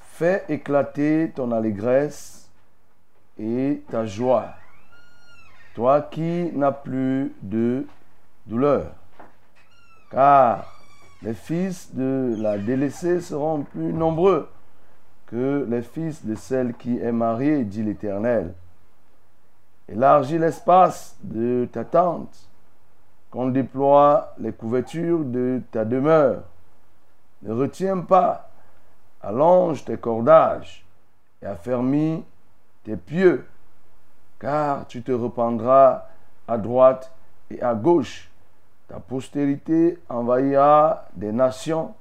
Fais éclater ton allégresse et ta joie, toi qui n'as plus de douleur. Car les fils de la délaissée seront plus nombreux que les fils de celle qui est mariée, dit l'Éternel. Élargis l'espace de ta tente qu'on déploie les couvertures de ta demeure. Ne retiens pas, allonge tes cordages et affermis tes pieux, car tu te rependras à droite et à gauche. Ta postérité envahira des nations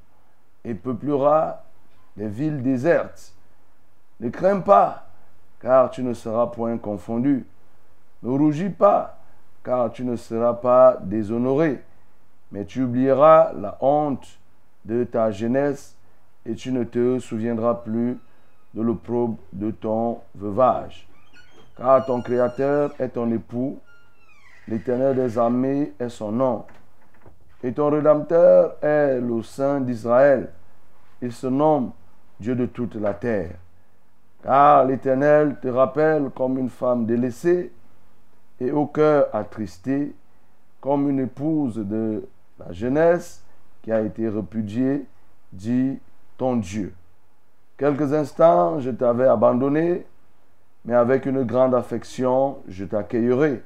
et peuplera des villes désertes. Ne crains pas, car tu ne seras point confondu. Ne rougis pas, car tu ne seras pas déshonoré, mais tu oublieras la honte de ta jeunesse et tu ne te souviendras plus de l'opprobre de ton veuvage. Car ton Créateur est ton époux, l'Éternel des armées est son nom, et ton Rédempteur est le Saint d'Israël. Il se nomme Dieu de toute la terre. Car l'Éternel te rappelle comme une femme délaissée et au cœur attristé, comme une épouse de la jeunesse qui a été repudiée, dit ton Dieu. Quelques instants, je t'avais abandonné, mais avec une grande affection, je t'accueillerai.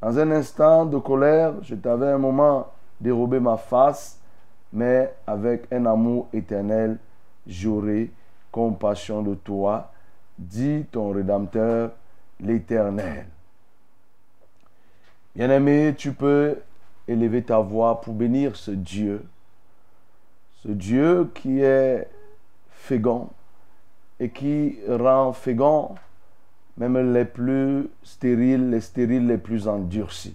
Dans un instant de colère, je t'avais un moment dérobé ma face, mais avec un amour éternel, j'aurai compassion de toi, dit ton Rédempteur, l'Éternel. Bien-aimé, tu peux élever ta voix pour bénir ce Dieu, ce Dieu qui est fécond et qui rend fécond même les plus stériles, les stériles les plus endurcis.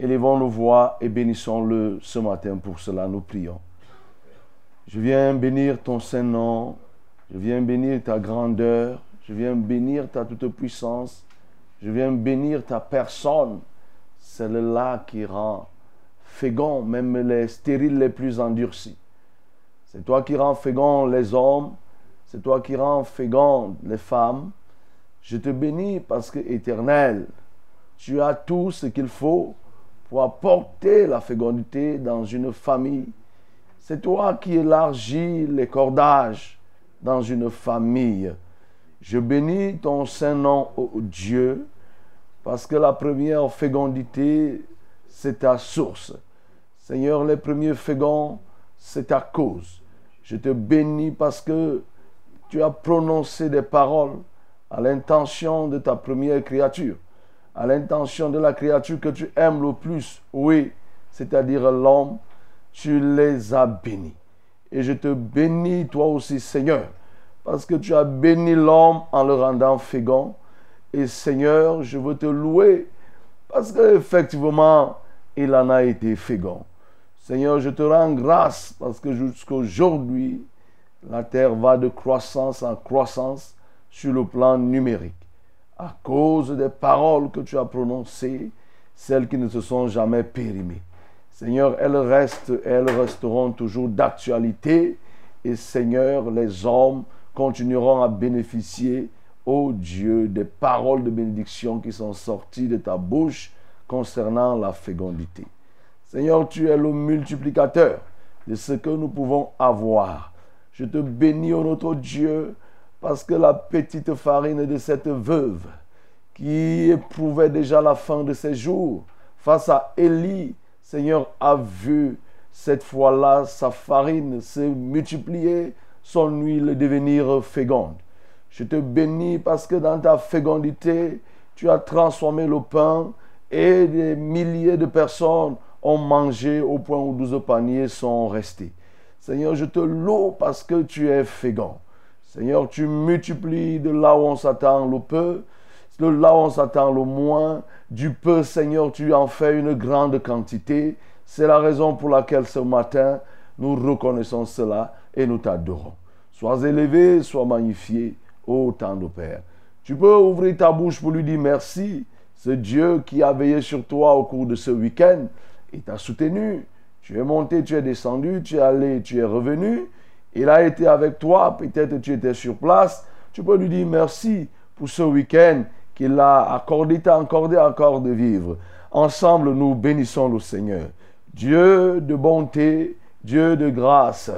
Élevons nos voix et bénissons-le ce matin. Pour cela, nous prions. Je viens bénir ton Saint-Nom, je viens bénir ta grandeur, je viens bénir ta toute-puissance, je viens bénir ta personne, celle-là qui rend fécond même les stériles les plus endurcis. C'est toi qui rends fécond les hommes, c'est toi qui rends fécond les femmes. Je te bénis parce que, éternel, tu as tout ce qu'il faut pour apporter la fécondité dans une famille. C'est toi qui élargis les cordages dans une famille. Je bénis ton saint nom, ô Dieu, parce que la première fécondité, c'est ta source. Seigneur, les premiers féconds, c'est ta cause. Je te bénis parce que tu as prononcé des paroles à l'intention de ta première créature, à l'intention de la créature que tu aimes le plus, oui, c'est-à-dire l'homme, tu les as bénis. Et je te bénis toi aussi, Seigneur, parce que tu as béni l'homme en le rendant fécond. Et Seigneur, je veux te louer parce qu'effectivement, il en a été fécond. Seigneur, je te rends grâce parce que jusqu'aujourd'hui, la terre va de croissance en croissance sur le plan numérique. À cause des paroles que tu as prononcées, celles qui ne se sont jamais périmées. Seigneur, elles restent, elles resteront toujours d'actualité. Et Seigneur, les hommes continueront à bénéficier, ô Dieu, des paroles de bénédiction qui sont sorties de ta bouche concernant la fécondité. Seigneur, tu es le multiplicateur de ce que nous pouvons avoir. Je te bénis, ô notre Dieu, parce que la petite farine de cette veuve qui éprouvait déjà la fin de ses jours face à Élie, Seigneur, a vu cette fois-là sa farine se multiplier, son huile devenir féconde. Je te bénis parce que dans ta fécondité, tu as transformé le pain et des milliers de personnes ont mangé au point où douze paniers sont restés. Seigneur, je te loue parce que tu es fécond. Seigneur, tu multiplies de là où on s'attend le peu, de là où on s'attend le moins. Du peu, Seigneur, tu en fais une grande quantité. C'est la raison pour laquelle ce matin, nous reconnaissons cela et nous t'adorons. Sois élevé, sois magnifié, ô temps de Père. Tu peux ouvrir ta bouche pour lui dire merci. Ce Dieu qui a veillé sur toi au cours de ce week-end, il t'a soutenu. Tu es monté, tu es descendu, tu es allé, tu es revenu. Il a été avec toi, peut-être tu étais sur place. Tu peux lui dire merci pour ce week-end qu'il a accordé, t'a accordé encore de vivre. Ensemble, nous bénissons le Seigneur. Dieu de bonté, Dieu de grâce.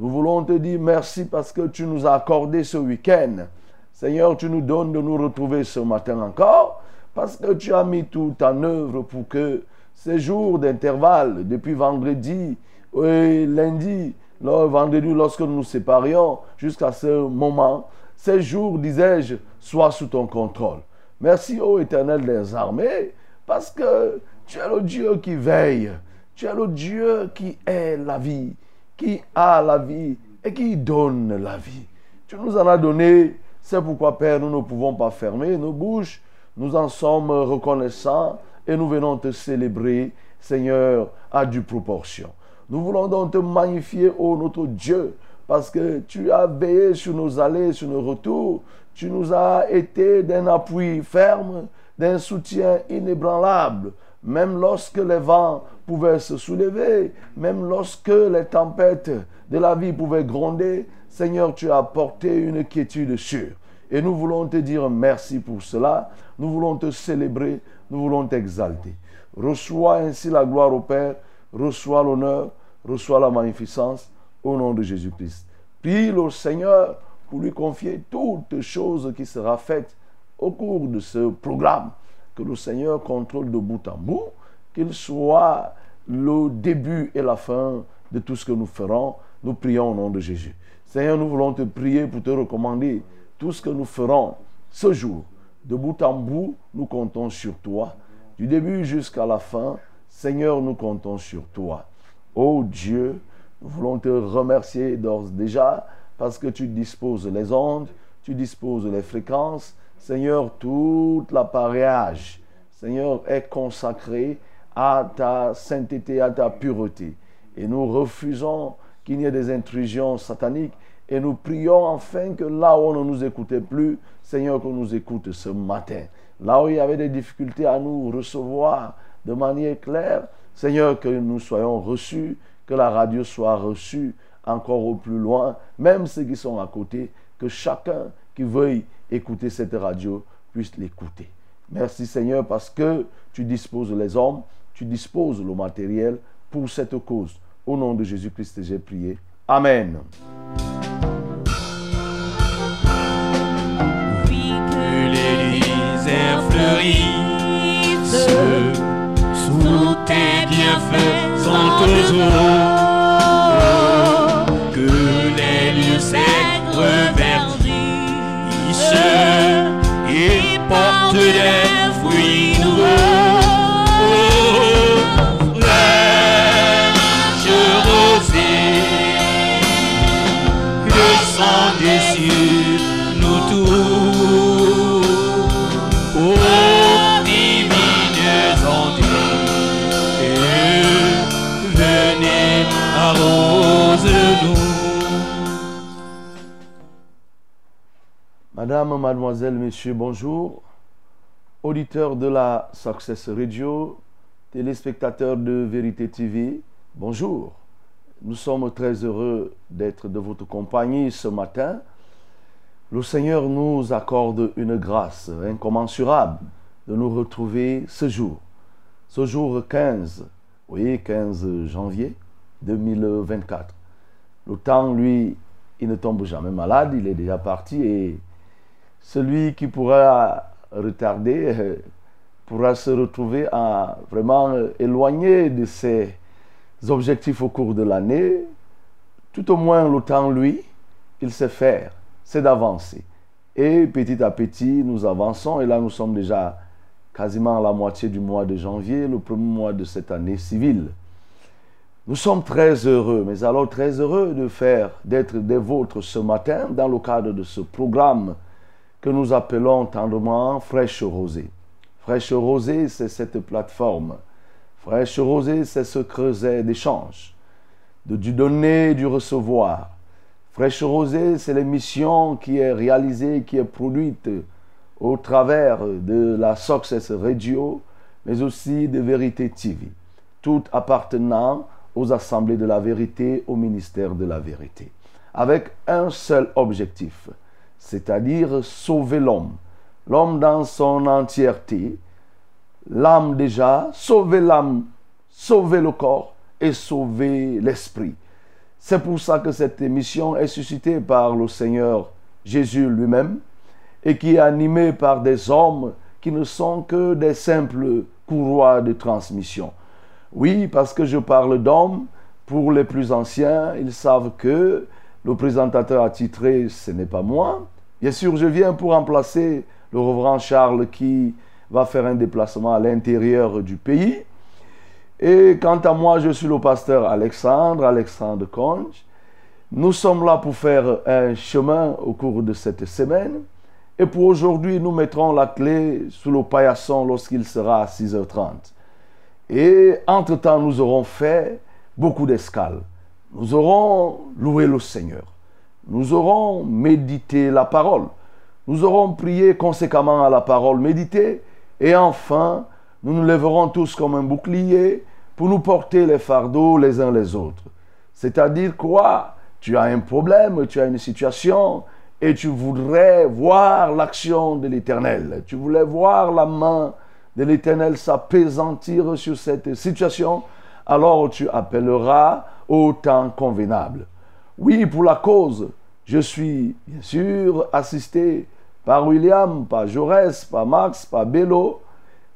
Nous voulons te dire merci parce que tu nous as accordé ce week-end. Seigneur, tu nous donnes de nous retrouver ce matin encore parce que tu as mis tout en œuvre pour que ces jours d'intervalle, depuis vendredi et lundi, vendredi lorsque nous nous séparions, jusqu'à ce moment, ces jours, disais-je, soient sous ton contrôle. Merci, ô Éternel des armées, parce que tu es le Dieu qui veille, tu es le Dieu qui est la vie, qui a la vie et qui donne la vie. Tu nous en as donné, c'est pourquoi, Père, nous ne pouvons pas fermer nos bouches, nous en sommes reconnaissants et nous venons te célébrer, Seigneur, à due proportion. Nous voulons donc te magnifier, ô notre Dieu, parce que tu as veillé sur nos allées, sur nos retours. Tu nous as été d'un appui ferme, d'un soutien inébranlable, même lorsque les vents pouvaient se soulever, même lorsque les tempêtes de la vie pouvaient gronder. Seigneur, tu as apporté une quiétude sûre. Et nous voulons te dire merci pour cela. Nous voulons te célébrer nous voulons t'exalter. Reçois ainsi la gloire au Père, reçois l'honneur, reçois la magnificence au nom de Jésus-Christ. Prie le Seigneur pour lui confier toutes choses qui seront faites au cours de ce programme. Que le Seigneur contrôle de bout en bout, qu'il soit le début et la fin de tout ce que nous ferons. Nous prions au nom de Jésus. Seigneur, nous voulons te prier pour te recommander tout ce que nous ferons ce jour de bout en bout, nous comptons sur toi. Du début jusqu'à la fin, Seigneur, nous comptons sur toi. Ô Dieu, nous voulons te remercier d'ores déjà parce que tu disposes les ondes, tu disposes les fréquences. Seigneur, tout l'appareillage, Seigneur, est consacré à ta sainteté, à ta pureté. Et nous refusons qu'il y ait des intrusions sataniques et nous prions enfin que là où on ne nous écoutait plus, Seigneur, qu'on nous écoute ce matin. Là où il y avait des difficultés à nous recevoir de manière claire, Seigneur, que nous soyons reçus, que la radio soit reçue encore au plus loin, même ceux qui sont à côté, que chacun qui veuille écouter cette radio puisse l'écouter. Merci Seigneur parce que tu disposes les hommes, tu disposes le matériel pour cette cause. Au nom de Jésus-Christ, j'ai prié. Amen. sous tes bienfaits sans toujours que les lieux secs reverdissent et portent des Madame, mademoiselle, monsieur, bonjour. Auditeurs de la Success Radio, téléspectateurs de Vérité TV, bonjour. Nous sommes très heureux d'être de votre compagnie ce matin. Le Seigneur nous accorde une grâce incommensurable de nous retrouver ce jour, ce jour 15, oui, 15 janvier 2024. Le temps, lui, il ne tombe jamais malade, il est déjà parti et celui qui pourra retarder euh, pourra se retrouver à vraiment euh, éloigné de ses objectifs au cours de l'année. Tout au moins, temps, lui, il sait faire, c'est d'avancer. Et petit à petit, nous avançons et là, nous sommes déjà quasiment à la moitié du mois de janvier, le premier mois de cette année civile. Nous sommes très heureux, mais alors très heureux de faire, d'être des vôtres ce matin dans le cadre de ce programme que nous appelons tendrement Fraîche Rosée. Fraîche Rosée, c'est cette plateforme. Fraîche Rosée, c'est ce creuset d'échange, de du donner, du recevoir. Fraîche Rosée, c'est l'émission qui est réalisée, qui est produite au travers de la Success Radio, mais aussi de Vérité TV, tout appartenant aux assemblées de la vérité, au ministère de la vérité, avec un seul objectif, c'est-à-dire sauver l'homme, l'homme dans son entièreté, l'âme déjà, sauver l'âme, sauver le corps et sauver l'esprit. C'est pour ça que cette émission est suscitée par le Seigneur Jésus lui-même et qui est animée par des hommes qui ne sont que des simples courroies de transmission. Oui, parce que je parle d'hommes, pour les plus anciens, ils savent que le présentateur attitré, ce n'est pas moi. Bien sûr, je viens pour remplacer le reverend Charles qui va faire un déplacement à l'intérieur du pays. Et quant à moi, je suis le pasteur Alexandre, Alexandre Conge. Nous sommes là pour faire un chemin au cours de cette semaine. Et pour aujourd'hui, nous mettrons la clé sous le paillasson lorsqu'il sera à 6h30. Et entre-temps, nous aurons fait beaucoup d'escales. Nous aurons loué le Seigneur. Nous aurons médité la parole. Nous aurons prié conséquemment à la parole méditée. Et enfin, nous nous lèverons tous comme un bouclier pour nous porter les fardeaux les uns les autres. C'est-à-dire quoi? Tu as un problème, tu as une situation et tu voudrais voir l'action de l'Éternel. Tu voulais voir la main de l'Éternel s'apaisantir sur cette situation. Alors tu appelleras au temps convenable. Oui, pour la cause, je suis bien sûr assisté par William, par Jaurès, par Max, par Bello.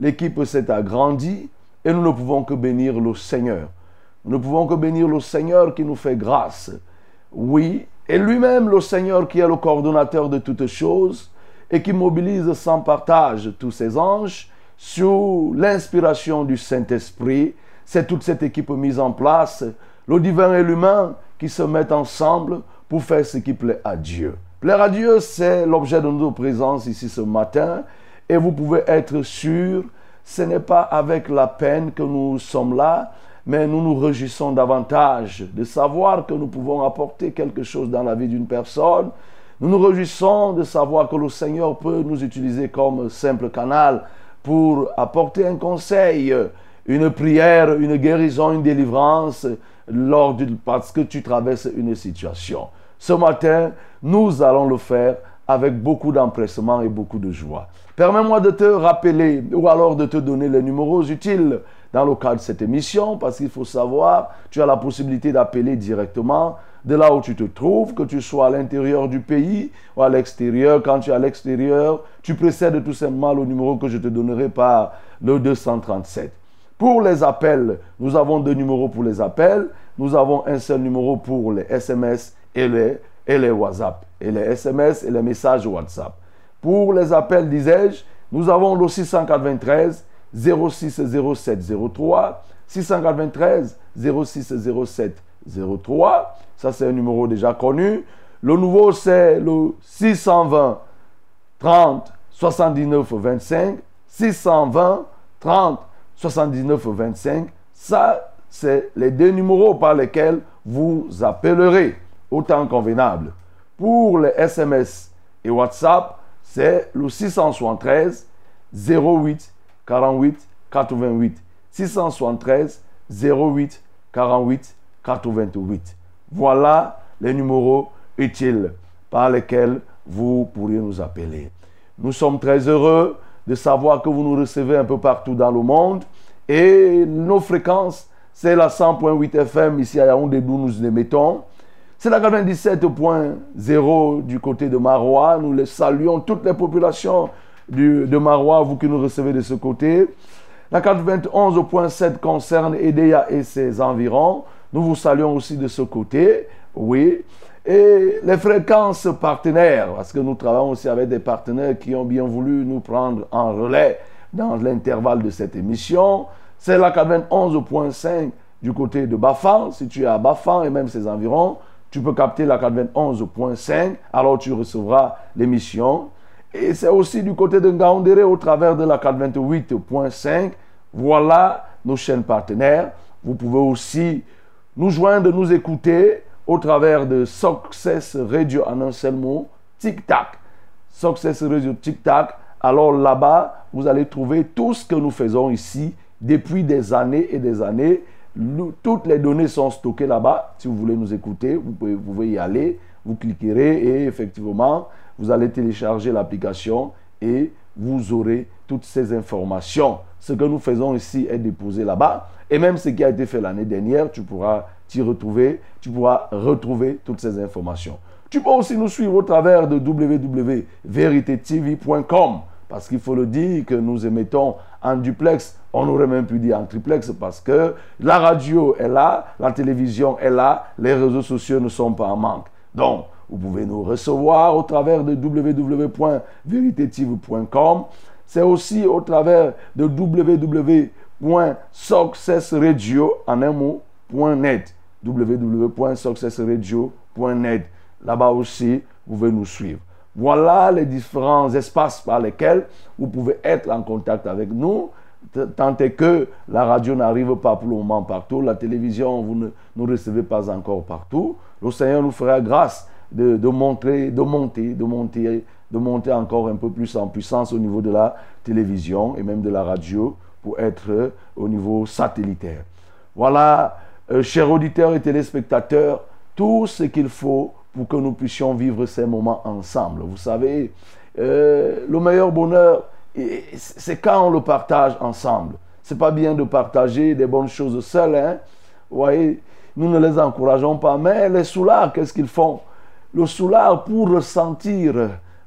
L'équipe s'est agrandie et nous ne pouvons que bénir le Seigneur. Nous ne pouvons que bénir le Seigneur qui nous fait grâce. Oui, et lui-même le Seigneur qui est le coordonnateur de toutes choses et qui mobilise sans partage tous ses anges sous l'inspiration du Saint-Esprit. C'est toute cette équipe mise en place, le divin et l'humain qui se mettent ensemble pour faire ce qui plaît à Dieu. Plaire à Dieu, c'est l'objet de notre présence ici ce matin. Et vous pouvez être sûr, ce n'est pas avec la peine que nous sommes là, mais nous nous réjouissons davantage de savoir que nous pouvons apporter quelque chose dans la vie d'une personne. Nous nous réjouissons de savoir que le Seigneur peut nous utiliser comme simple canal pour apporter un conseil, une prière, une guérison, une délivrance lors parce que tu traverses une situation. Ce matin, nous allons le faire avec beaucoup d'empressement et beaucoup de joie. Permets-moi de te rappeler ou alors de te donner les numéros utiles dans le cadre de cette émission parce qu'il faut savoir, tu as la possibilité d'appeler directement de là où tu te trouves, que tu sois à l'intérieur du pays ou à l'extérieur. Quand tu es à l'extérieur, tu précèdes tout simplement le numéro que je te donnerai par le 237. Pour les appels, nous avons deux numéros pour les appels. Nous avons un seul numéro pour les SMS et les, et les WhatsApp. Et les SMS et les messages WhatsApp. Pour les appels, disais-je, Nous avons le 693 06 07 03. 693 06 07 03. Ça, c'est un numéro déjà connu. Le nouveau, c'est le 620 30 79 25. 620 30 79 25. Ça, c'est les deux numéros par lesquels vous appellerez autant convenable. Pour les SMS et WhatsApp, c'est le 673 08 48 88. 673 08 48 88. Voilà les numéros utiles par lesquels vous pourriez nous appeler. Nous sommes très heureux de savoir que vous nous recevez un peu partout dans le monde et nos fréquences, c'est la 100.8 FM ici à Yaoundé d'où nous émettons. C'est la 97.0 du côté de Marois. Nous les saluons, toutes les populations de Marois, vous qui nous recevez de ce côté. La 91.7 concerne Edea et ses environs. Nous vous saluons aussi de ce côté. Oui. Et les fréquences partenaires, parce que nous travaillons aussi avec des partenaires qui ont bien voulu nous prendre en relais dans l'intervalle de cette émission. C'est la 91.5 du côté de Bafan. Si tu es à Bafan et même ses environs, tu peux capter la 91.5. Alors tu recevras l'émission. Et c'est aussi du côté de Ngaoundéré au travers de la 428.5. Voilà nos chaînes partenaires. Vous pouvez aussi nous joindre, nous écouter au travers de Success Radio en un seul mot, Tic Tac. Success Radio Tic Tac. Alors là-bas, vous allez trouver tout ce que nous faisons ici depuis des années et des années. toutes les données sont stockées là-bas. Si vous voulez nous écouter, vous pouvez, vous pouvez y aller. Vous cliquerez et effectivement, vous allez télécharger l'application et vous aurez toutes ces informations. Ce que nous faisons ici est déposé là-bas. Et même ce qui a été fait l'année dernière, tu pourras t'y retrouver, tu pourras retrouver toutes ces informations. Tu peux aussi nous suivre au travers de www.veritetv.com parce qu'il faut le dire que nous émettons en duplex, on aurait même pu dire en triplex parce que la radio est là, la télévision est là, les réseaux sociaux ne sont pas en manque. Donc, vous pouvez nous recevoir au travers de www.veritetive.com. C'est aussi au travers de www.successradio en. www.successradio.net. Là-bas aussi, vous pouvez nous suivre. Voilà les différents espaces par lesquels vous pouvez être en contact avec nous. Tant est que la radio n'arrive pas pour le moment partout, la télévision, vous ne nous recevez pas encore partout. Le Seigneur nous fera grâce de, montrer, de monter, de monter, de monter encore un peu plus en puissance au niveau de la télévision et même de la radio pour être au niveau satellitaire. Voilà, euh, chers auditeurs et téléspectateurs, tout ce qu'il faut pour que nous puissions vivre ces moments ensemble. Vous savez, euh, le meilleur bonheur, c'est quand on le partage ensemble. C'est pas bien de partager des bonnes choses seuls. Hein? Vous voyez, nous ne les encourageons pas. Mais les soulards, qu'est-ce qu'ils font? Le soulard pour ressentir,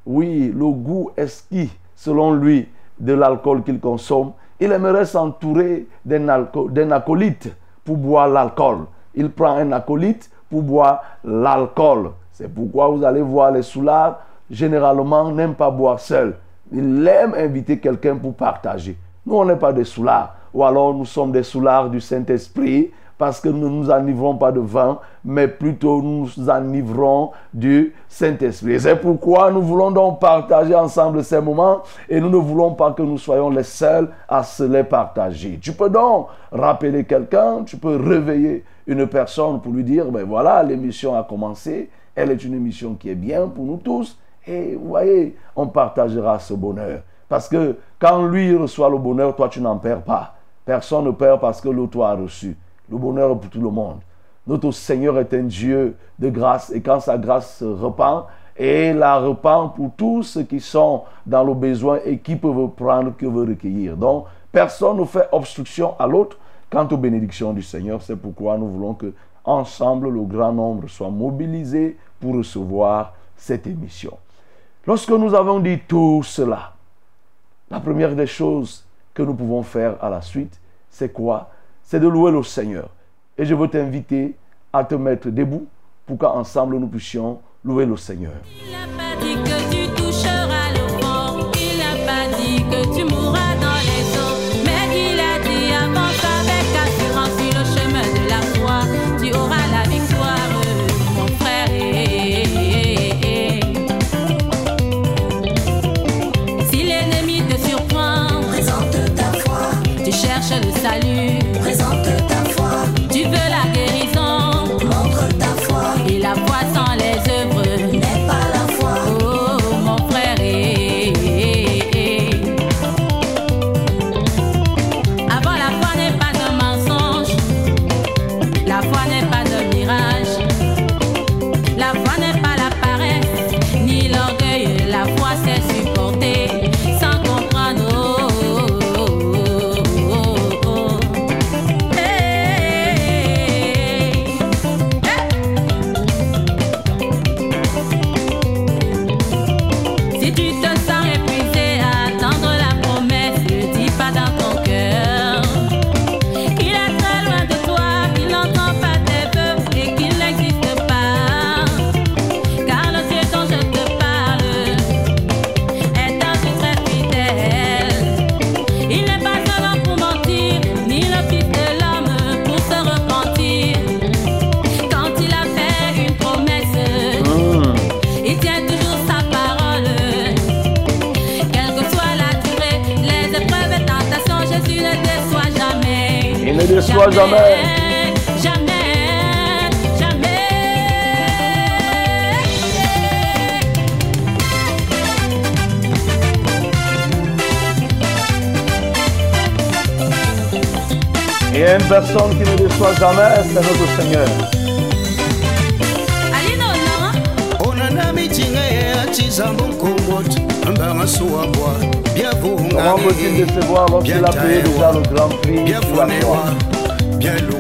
oui, le goût esquis, selon lui, de l'alcool qu'il consomme, il aimerait s'entourer d'un acolyte pour boire l'alcool. Il prend un acolyte pour boire l'alcool. C'est pourquoi vous allez voir les soulards, généralement, n'aiment pas boire seul. Ils aiment inviter quelqu'un pour partager. Nous, on n'est pas des soulards. Ou alors, nous sommes des soulards du Saint-Esprit parce que nous ne nous enivrons pas de vin, mais plutôt nous enivrons du Saint-Esprit. C'est pourquoi nous voulons donc partager ensemble ces moments et nous ne voulons pas que nous soyons les seuls à se les partager. Tu peux donc rappeler quelqu'un, tu peux réveiller une personne pour lui dire, ben voilà, l'émission a commencé, elle est une émission qui est bien pour nous tous et vous voyez, on partagera ce bonheur. Parce que quand lui reçoit le bonheur, toi tu n'en perds pas. Personne ne perd parce que l'autre a reçu le bonheur pour tout le monde. Notre Seigneur est un Dieu de grâce et quand sa grâce se repent, et la repent pour tous ceux qui sont dans le besoin et qui peuvent prendre, qui veut recueillir. Donc, personne ne fait obstruction à l'autre quant aux bénédictions du Seigneur. C'est pourquoi nous voulons que ensemble le grand nombre soit mobilisé pour recevoir cette émission. Lorsque nous avons dit tout cela, la première des choses que nous pouvons faire à la suite, c'est quoi? C'est de louer le Seigneur. Et je veux t'inviter à te mettre debout pour qu'ensemble nous puissions louer le Seigneur. jamais. Jamais, jamais. Il y a une personne qui ne déçoit jamais, c'est notre Seigneur. Hein. Comment peut-il décevoir lorsqu'il a payé déjà le grand prix de la cielo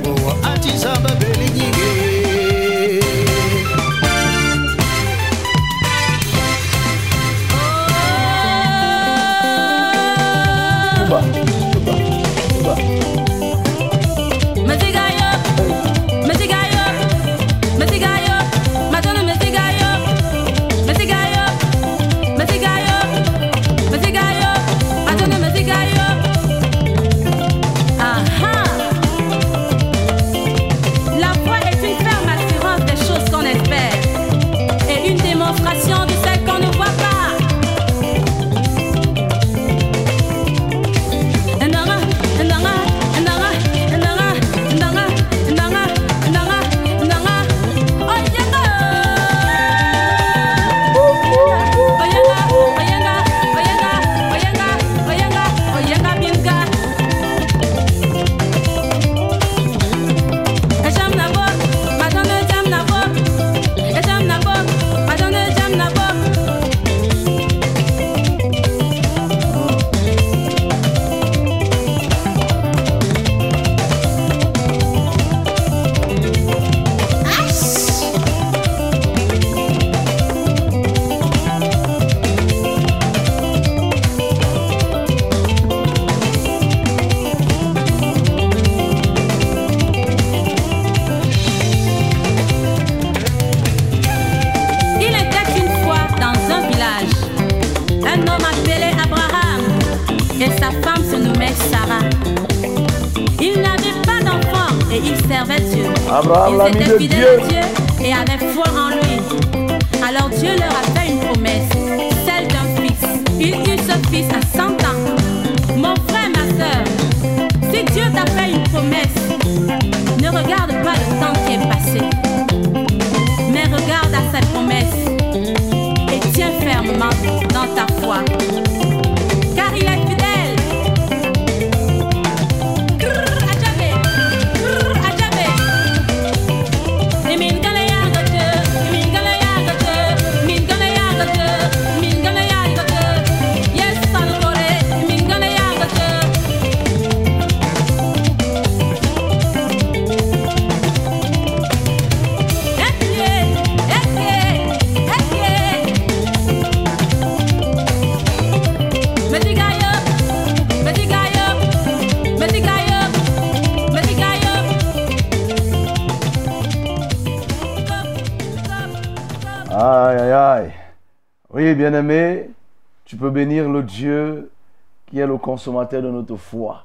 consommateur de notre foi.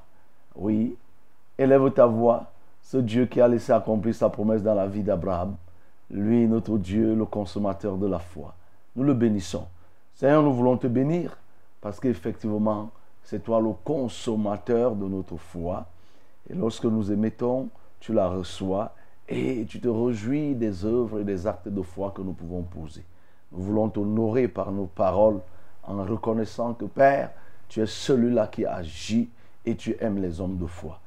Oui, élève ta voix. Ce Dieu qui a laissé accomplir sa promesse dans la vie d'Abraham, lui, notre Dieu, le consommateur de la foi. Nous le bénissons. Seigneur, nous voulons te bénir parce qu'effectivement, c'est toi le consommateur de notre foi. Et lorsque nous émettons, tu la reçois et tu te réjouis des œuvres et des actes de foi que nous pouvons poser. Nous voulons t'honorer par nos paroles en reconnaissant que Père, tu es celui-là qui agit et tu aimes les hommes de foi.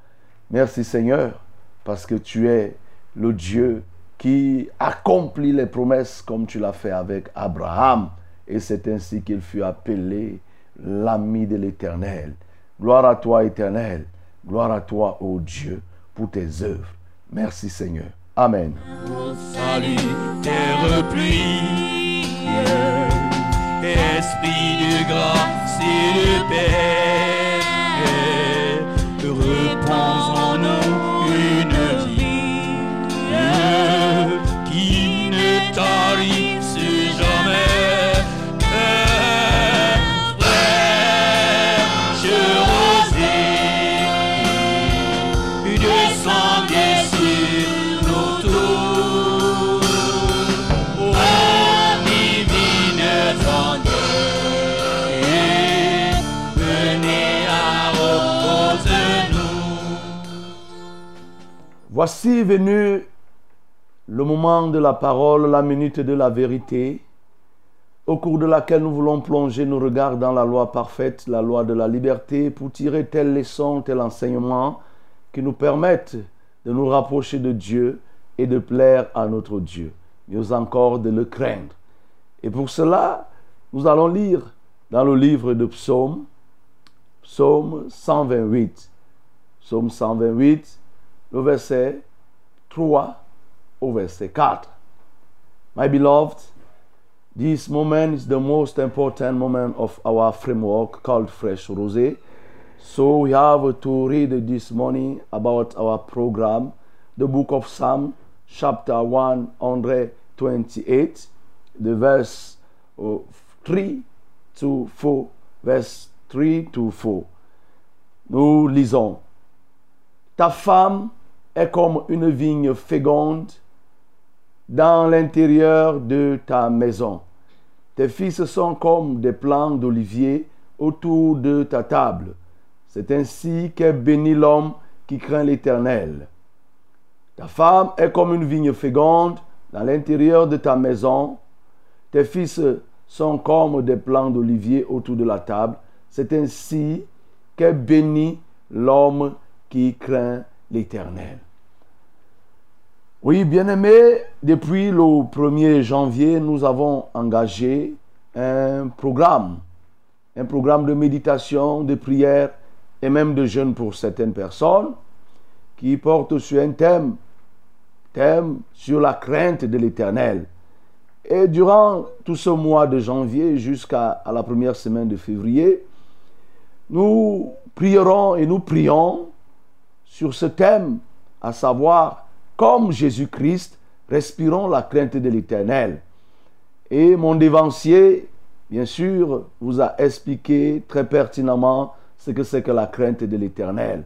Merci Seigneur, parce que tu es le Dieu qui accomplit les promesses comme tu l'as fait avec Abraham. Et c'est ainsi qu'il fut appelé l'ami de l'Éternel. Gloire à toi, Éternel. Gloire à toi, ô Dieu, pour tes œuvres. Merci Seigneur. Amen. Salut, esprit de grâce et de paix, repose en nous une vie qui ne tarisse Voici venu le moment de la parole, la minute de la vérité, au cours de laquelle nous voulons plonger nos regards dans la loi parfaite, la loi de la liberté, pour tirer telle leçon, tel enseignement qui nous permettent de nous rapprocher de Dieu et de plaire à notre Dieu, mieux encore de le craindre. Et pour cela, nous allons lire dans le livre de Psaume, Psaume 128. Psaume 128, le verset 3 au verset 4. My beloved, this moment is the most important moment of our framework called Fresh Rosé. So we have to read this morning about our program, the book of Psalm, chapter 128, the verse uh, 3 to 4, verse 3 to 4. Nous lisons. Ta femme est comme une vigne féconde dans l'intérieur de ta maison. Tes fils sont comme des plants d'olivier autour de ta table. C'est ainsi qu'est béni l'homme qui craint l'Éternel. Ta femme est comme une vigne féconde dans l'intérieur de ta maison. Tes fils sont comme des plants d'olivier autour de la table. C'est ainsi qu'est béni l'homme qui craint l'Éternel. Oui, bien-aimés, depuis le 1er janvier, nous avons engagé un programme, un programme de méditation, de prière et même de jeûne pour certaines personnes qui porte sur un thème, thème sur la crainte de l'Éternel. Et durant tout ce mois de janvier jusqu'à la première semaine de février, nous prierons et nous prions sur ce thème, à savoir comme Jésus-Christ, respirons la crainte de l'Éternel. Et mon dévancier, bien sûr, vous a expliqué très pertinemment ce que c'est que la crainte de l'Éternel.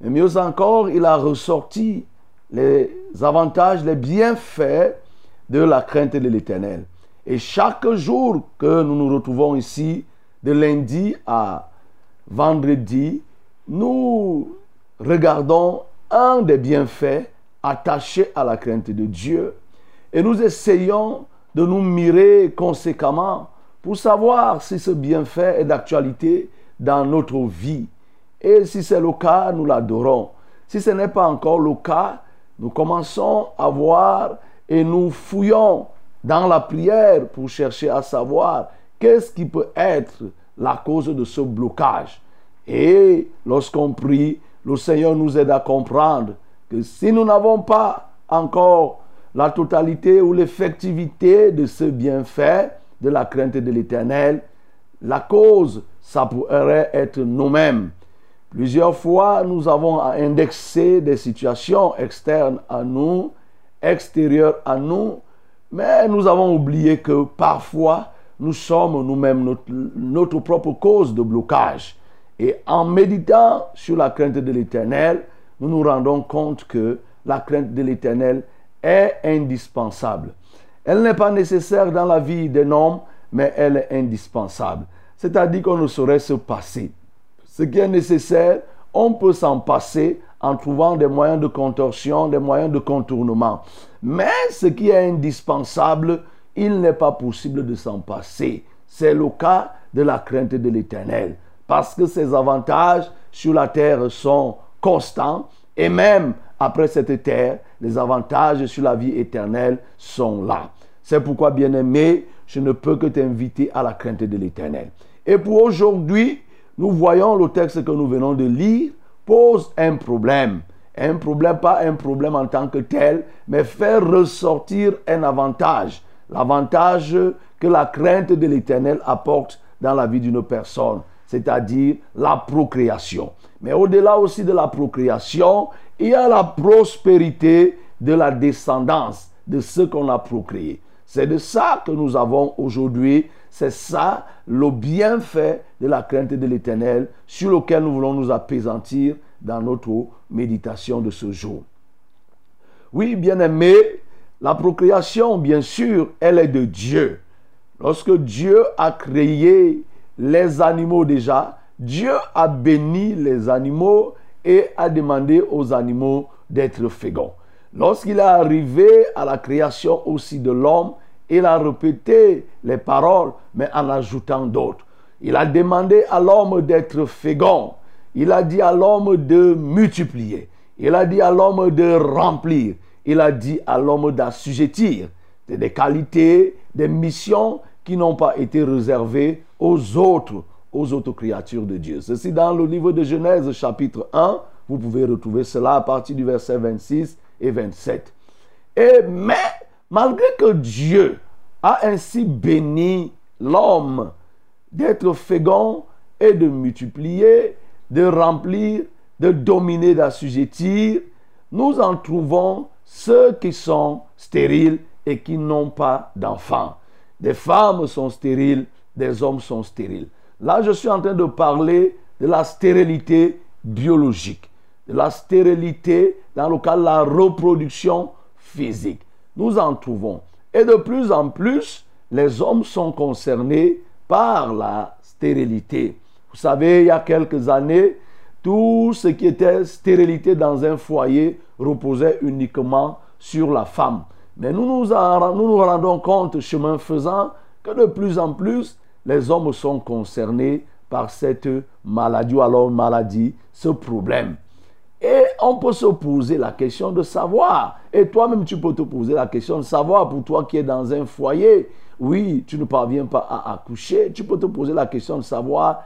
Mais mieux encore, il a ressorti les avantages, les bienfaits de la crainte de l'Éternel. Et chaque jour que nous nous retrouvons ici, de lundi à vendredi, nous regardons un des bienfaits attachés à la crainte de Dieu et nous essayons de nous mirer conséquemment pour savoir si ce bienfait est d'actualité dans notre vie. Et si c'est le cas, nous l'adorons. Si ce n'est pas encore le cas, nous commençons à voir et nous fouillons dans la prière pour chercher à savoir qu'est-ce qui peut être la cause de ce blocage. Et lorsqu'on prie, le Seigneur nous aide à comprendre que si nous n'avons pas encore la totalité ou l'effectivité de ce bienfait de la crainte de l'Éternel, la cause, ça pourrait être nous-mêmes. Plusieurs fois, nous avons à indexer des situations externes à nous, extérieures à nous, mais nous avons oublié que parfois, nous sommes nous-mêmes notre, notre propre cause de blocage. Et en méditant sur la crainte de l'Éternel, nous nous rendons compte que la crainte de l'Éternel est indispensable. Elle n'est pas nécessaire dans la vie d'un homme, mais elle est indispensable. C'est-à-dire qu'on ne saurait se passer. Ce qui est nécessaire, on peut s'en passer en trouvant des moyens de contorsion, des moyens de contournement. Mais ce qui est indispensable, il n'est pas possible de s'en passer. C'est le cas de la crainte de l'Éternel. Parce que ses avantages sur la terre sont constants et même après cette terre, les avantages sur la vie éternelle sont là. C'est pourquoi, bien-aimé, je ne peux que t'inviter à la crainte de l'Éternel. Et pour aujourd'hui, nous voyons le texte que nous venons de lire pose un problème. Un problème, pas un problème en tant que tel, mais faire ressortir un avantage. L'avantage que la crainte de l'Éternel apporte dans la vie d'une personne, c'est-à-dire la procréation. Mais au-delà aussi de la procréation, il y a la prospérité de la descendance de ce qu'on a procréé. C'est de ça que nous avons aujourd'hui. C'est ça le bienfait de la crainte de l'Éternel sur lequel nous voulons nous apaisantir dans notre méditation de ce jour. Oui, bien-aimé, la procréation, bien sûr, elle est de Dieu. Lorsque Dieu a créé les animaux déjà, Dieu a béni les animaux et a demandé aux animaux d'être féconds. Lorsqu'il est arrivé à la création aussi de l'homme, il a répété les paroles, mais en ajoutant d'autres. Il a demandé à l'homme d'être fécond. Il a dit à l'homme de multiplier. Il a dit à l'homme de remplir. Il a dit à l'homme d'assujettir. C'est des qualités, des missions qui n'ont pas été réservées aux autres, aux autres créatures de Dieu. Ceci dans le livre de Genèse chapitre 1. Vous pouvez retrouver cela à partir du verset 26 et 27. Et mais, malgré que Dieu a ainsi béni l'homme d'être fécond et de multiplier, de remplir, de dominer, d'assujettir, nous en trouvons ceux qui sont stériles et qui n'ont pas d'enfants. Des femmes sont stériles, des hommes sont stériles. Là, je suis en train de parler de la stérilité biologique, de la stérilité dans le cas de la reproduction physique. Nous en trouvons. Et de plus en plus, les hommes sont concernés par la stérilité. Vous savez, il y a quelques années, tout ce qui était stérilité dans un foyer reposait uniquement sur la femme. Mais nous nous, nous nous rendons compte, chemin faisant, que de plus en plus, les hommes sont concernés par cette maladie ou alors maladie, ce problème. Et on peut se poser la question de savoir. Et toi-même, tu peux te poser la question de savoir pour toi qui es dans un foyer. Oui, tu ne parviens pas à accoucher. Tu peux te poser la question de savoir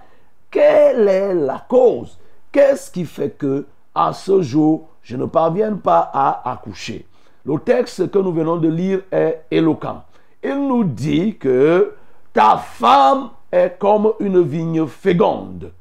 quelle est la cause. Qu'est-ce qui fait que à ce jour, je ne parviens pas à accoucher? Le texte que nous venons de lire est éloquent. Il nous dit que ta femme est comme une vigne féconde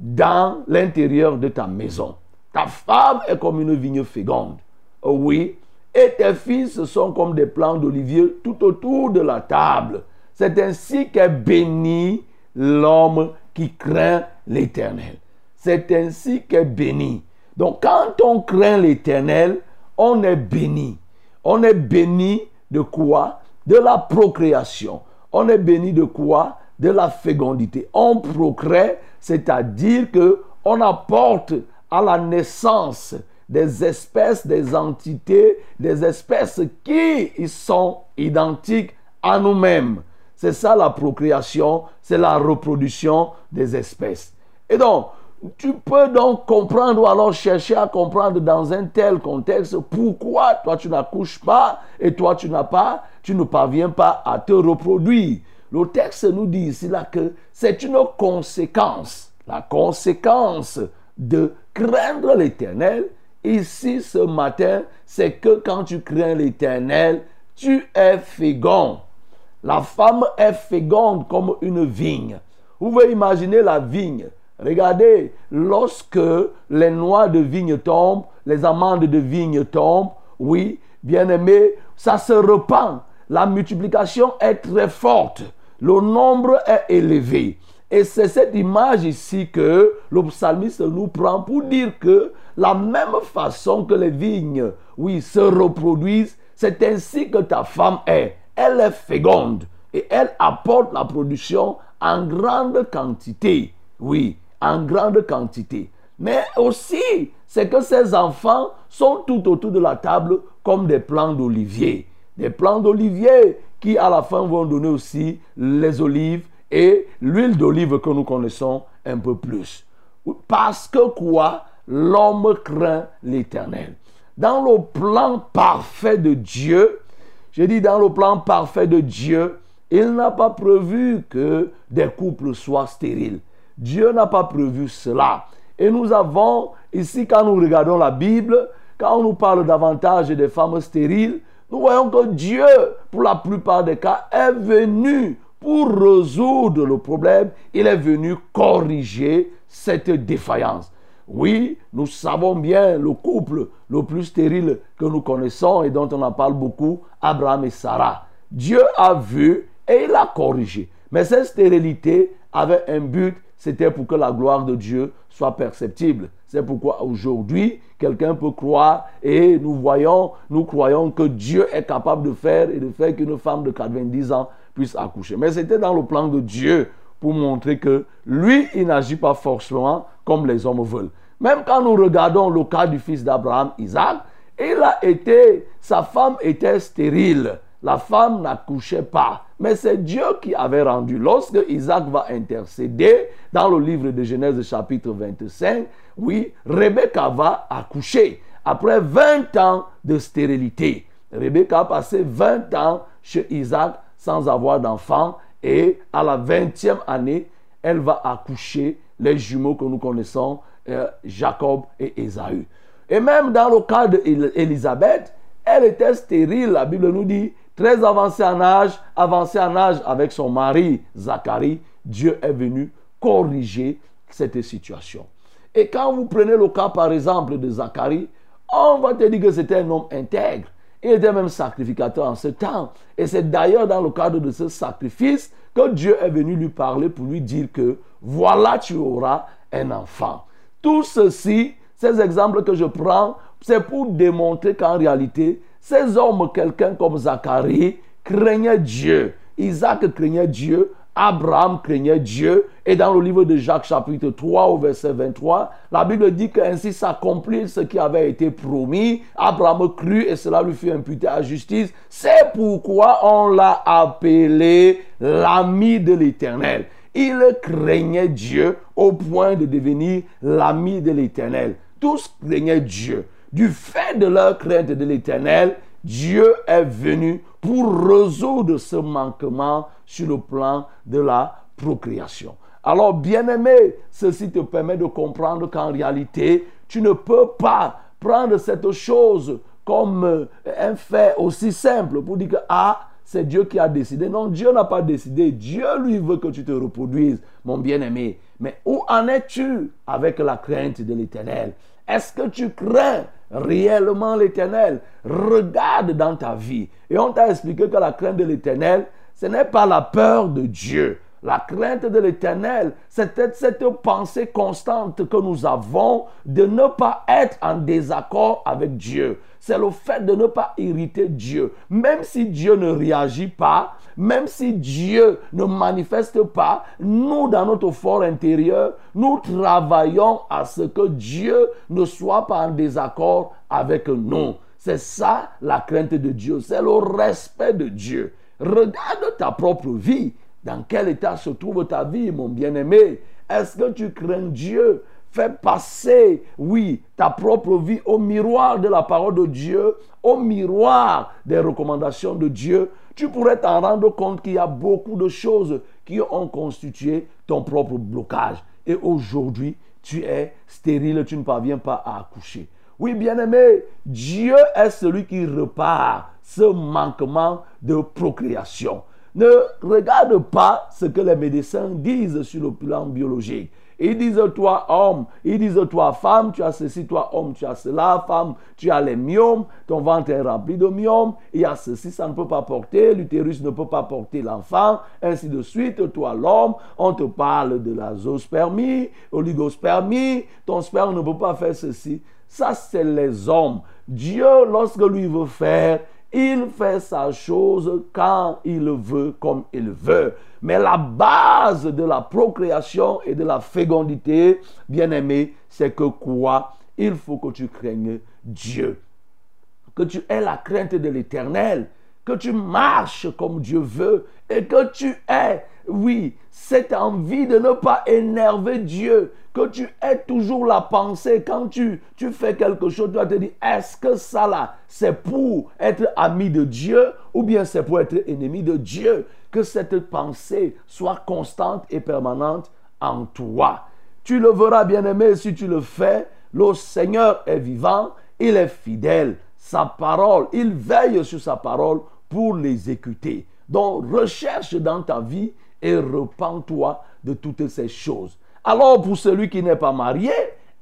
dans l'intérieur de ta maison. Ta femme est comme une vigne féconde. Oui. Et tes fils sont comme des plants d'olivier tout autour de la table. C'est ainsi qu'est béni l'homme qui craint l'éternel. C'est ainsi qu'est béni. Donc quand on craint l'éternel, on est béni. On est béni de quoi? De la procréation. On est béni de quoi? De la fécondité. On procrée, c'est-à-dire que on apporte à la naissance des espèces, des entités, des espèces qui sont identiques à nous-mêmes. C'est ça la procréation, c'est la reproduction des espèces. Et donc, tu peux donc comprendre ou alors chercher à comprendre dans un tel contexte pourquoi toi tu n'accouches pas et toi tu n'as pas, tu ne parviens pas à te reproduire. Le texte nous dit ici là que c'est une conséquence, la conséquence de craindre l'éternel. Ici ce matin, c'est que quand tu crains l'éternel, tu es fécond. La femme est féconde comme une vigne. Vous pouvez imaginer la vigne. Regardez, lorsque les noix de vigne tombent, les amandes de vigne tombent, oui, bien aimé, ça se repent. La multiplication est très forte. Le nombre est élevé. Et c'est cette image ici que le psalmiste nous prend pour dire que la même façon que les vignes, oui, se reproduisent, c'est ainsi que ta femme est. Elle est féconde et elle apporte la production en grande quantité. Oui, en grande quantité. Mais aussi, c'est que ces enfants sont tout autour de la table comme des plants d'olivier. Des plants d'olivier qui à la fin vont donner aussi les olives et l'huile d'olive que nous connaissons un peu plus. Parce que quoi? L'homme craint l'éternel. Dans le plan parfait de Dieu, je dis dans le plan parfait de Dieu, il n'a pas prévu que des couples soient stériles. Dieu n'a pas prévu cela. Et nous avons ici, quand nous regardons la Bible, quand on nous parle davantage des femmes stériles, nous voyons que Dieu, pour la plupart des cas, est venu pour résoudre le problème. Il est venu corriger cette défaillance. Oui, nous savons bien le couple le plus stérile que nous connaissons et dont on en parle beaucoup, Abraham et Sarah. Dieu a vu et il a corrigé. Mais cette stérilité avait un but, c'était pour que la gloire de Dieu soit perceptible. C'est pourquoi aujourd'hui, quelqu'un peut croire et nous voyons, nous croyons que Dieu est capable de faire et de faire qu'une femme de 90 ans puisse accoucher. Mais c'était dans le plan de Dieu pour montrer que lui, il n'agit pas forcément comme les hommes veulent. Même quand nous regardons le cas du fils d'Abraham, Isaac, il a été, sa femme était stérile. La femme n'accouchait pas. Mais c'est Dieu qui avait rendu. Lorsque Isaac va intercéder dans le livre de Genèse chapitre 25, oui, Rebecca va accoucher après 20 ans de stérilité. Rebecca a passé 20 ans chez Isaac sans avoir d'enfant et à la 20e année, elle va accoucher les jumeaux que nous connaissons, euh, Jacob et Ésaü. Et même dans le cas d'Élisabeth, elle était stérile, la Bible nous dit, très avancée en âge, avancée en âge avec son mari Zacharie, Dieu est venu corriger cette situation. Et quand vous prenez le cas par exemple de Zacharie, on va te dire que c'était un homme intègre. Il était même sacrificateur en ce temps. Et c'est d'ailleurs dans le cadre de ce sacrifice que Dieu est venu lui parler pour lui dire que voilà, tu auras un enfant. Tout ceci, ces exemples que je prends, c'est pour démontrer qu'en réalité, ces hommes, quelqu'un comme Zacharie, craignait Dieu. Isaac craignait Dieu. Abraham craignait Dieu. Et dans le livre de Jacques chapitre 3 au verset 23, la Bible dit qu'ainsi s'accomplit ce qui avait été promis. Abraham crut et cela lui fut imputé à justice. C'est pourquoi on l'a appelé l'ami de l'Éternel. Il craignait Dieu au point de devenir l'ami de l'Éternel. Tous craignaient Dieu. Du fait de leur crainte de l'Éternel, Dieu est venu pour résoudre ce manquement sur le plan de la procréation. Alors, bien-aimé, ceci te permet de comprendre qu'en réalité, tu ne peux pas prendre cette chose comme euh, un fait aussi simple pour dire que, ah, c'est Dieu qui a décidé. Non, Dieu n'a pas décidé. Dieu, lui, veut que tu te reproduises, mon bien-aimé. Mais où en es-tu avec la crainte de l'éternel? Est-ce que tu crains réellement l'éternel Regarde dans ta vie. Et on t'a expliqué que la crainte de l'éternel, ce n'est pas la peur de Dieu. La crainte de l'éternel, c'est cette pensée constante que nous avons de ne pas être en désaccord avec Dieu. C'est le fait de ne pas irriter Dieu. Même si Dieu ne réagit pas, même si Dieu ne manifeste pas, nous, dans notre fort intérieur, nous travaillons à ce que Dieu ne soit pas en désaccord avec nous. C'est ça la crainte de Dieu, c'est le respect de Dieu. Regarde ta propre vie. Dans quel état se trouve ta vie, mon bien-aimé? Est-ce que tu crains Dieu? Fais passer, oui, ta propre vie au miroir de la parole de Dieu, au miroir des recommandations de Dieu. Tu pourrais t'en rendre compte qu'il y a beaucoup de choses qui ont constitué ton propre blocage. Et aujourd'hui, tu es stérile, tu ne parviens pas à accoucher. Oui, bien-aimé, Dieu est celui qui repart ce manquement de procréation. Ne regarde pas ce que les médecins disent sur le plan biologique. Ils disent toi homme, ils disent toi femme, tu as ceci, toi homme, tu as cela, femme, tu as les myomes, ton ventre est rempli de myomes, il y a ceci, ça ne peut pas porter, l'utérus ne peut pas porter l'enfant, ainsi de suite, toi l'homme, on te parle de la zoospermie, oligospermie, ton sperme ne peut pas faire ceci. Ça, c'est les hommes. Dieu, lorsque lui veut faire, il fait sa chose quand il veut, comme il veut. Mais la base de la procréation et de la fécondité, bien aimé, c'est que quoi? Il faut que tu craignes Dieu. Que tu aies la crainte de l'éternel. Que tu marches comme Dieu veut. Et que tu aies, oui, cette envie de ne pas énerver Dieu. Que tu aies toujours la pensée quand tu, tu fais quelque chose, tu vas te dire, est-ce que ça là, c'est pour être ami de Dieu ou bien c'est pour être ennemi de Dieu? Que cette pensée soit constante et permanente en toi. Tu le verras, bien-aimé, si tu le fais, le Seigneur est vivant, il est fidèle. Sa parole, il veille sur sa parole pour l'exécuter. Donc, recherche dans ta vie et repens-toi de toutes ces choses. Alors, pour celui qui n'est pas marié,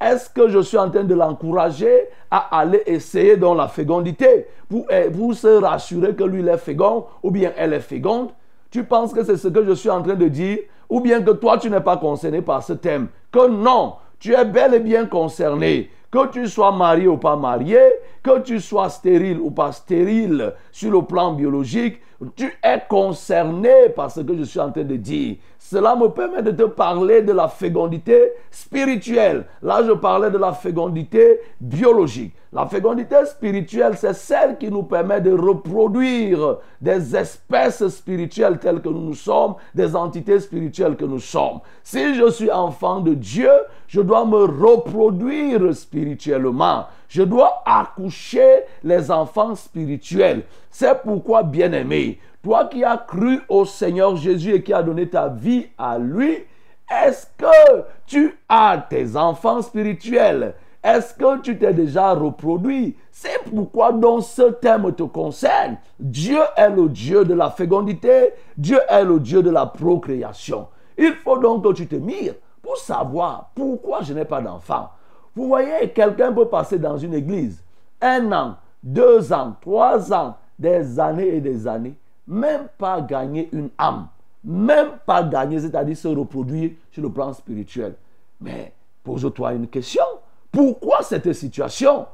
est-ce que je suis en train de l'encourager à aller essayer dans la fécondité pour, eh, pour se rassurer que lui il est fécond ou bien elle est féconde? Tu penses que c'est ce que je suis en train de dire? Ou bien que toi tu n'es pas concerné par ce thème? Que non, tu es bel et bien concerné. Que tu sois marié ou pas marié, que tu sois stérile ou pas stérile sur le plan biologique, tu es concerné par ce que je suis en train de dire. Cela me permet de te parler de la fécondité spirituelle. Là, je parlais de la fécondité biologique. La fécondité spirituelle, c'est celle qui nous permet de reproduire des espèces spirituelles telles que nous sommes, des entités spirituelles que nous sommes. Si je suis enfant de Dieu, je dois me reproduire spirituellement. Je dois accoucher les enfants spirituels. C'est pourquoi, bien-aimé, toi qui as cru au Seigneur Jésus et qui as donné ta vie à lui, est-ce que tu as tes enfants spirituels? Est-ce que tu t'es déjà reproduit? C'est pourquoi donc ce thème te concerne. Dieu est le Dieu de la fécondité, Dieu est le Dieu de la procréation. Il faut donc que tu te mires pour savoir pourquoi je n'ai pas d'enfant. Vous voyez, quelqu'un peut passer dans une église un an, deux ans, trois ans, des années et des années même pas gagner une âme, même pas gagner, c'est-à-dire se reproduire sur le plan spirituel. Mais pose-toi une question. Pourquoi cette situation?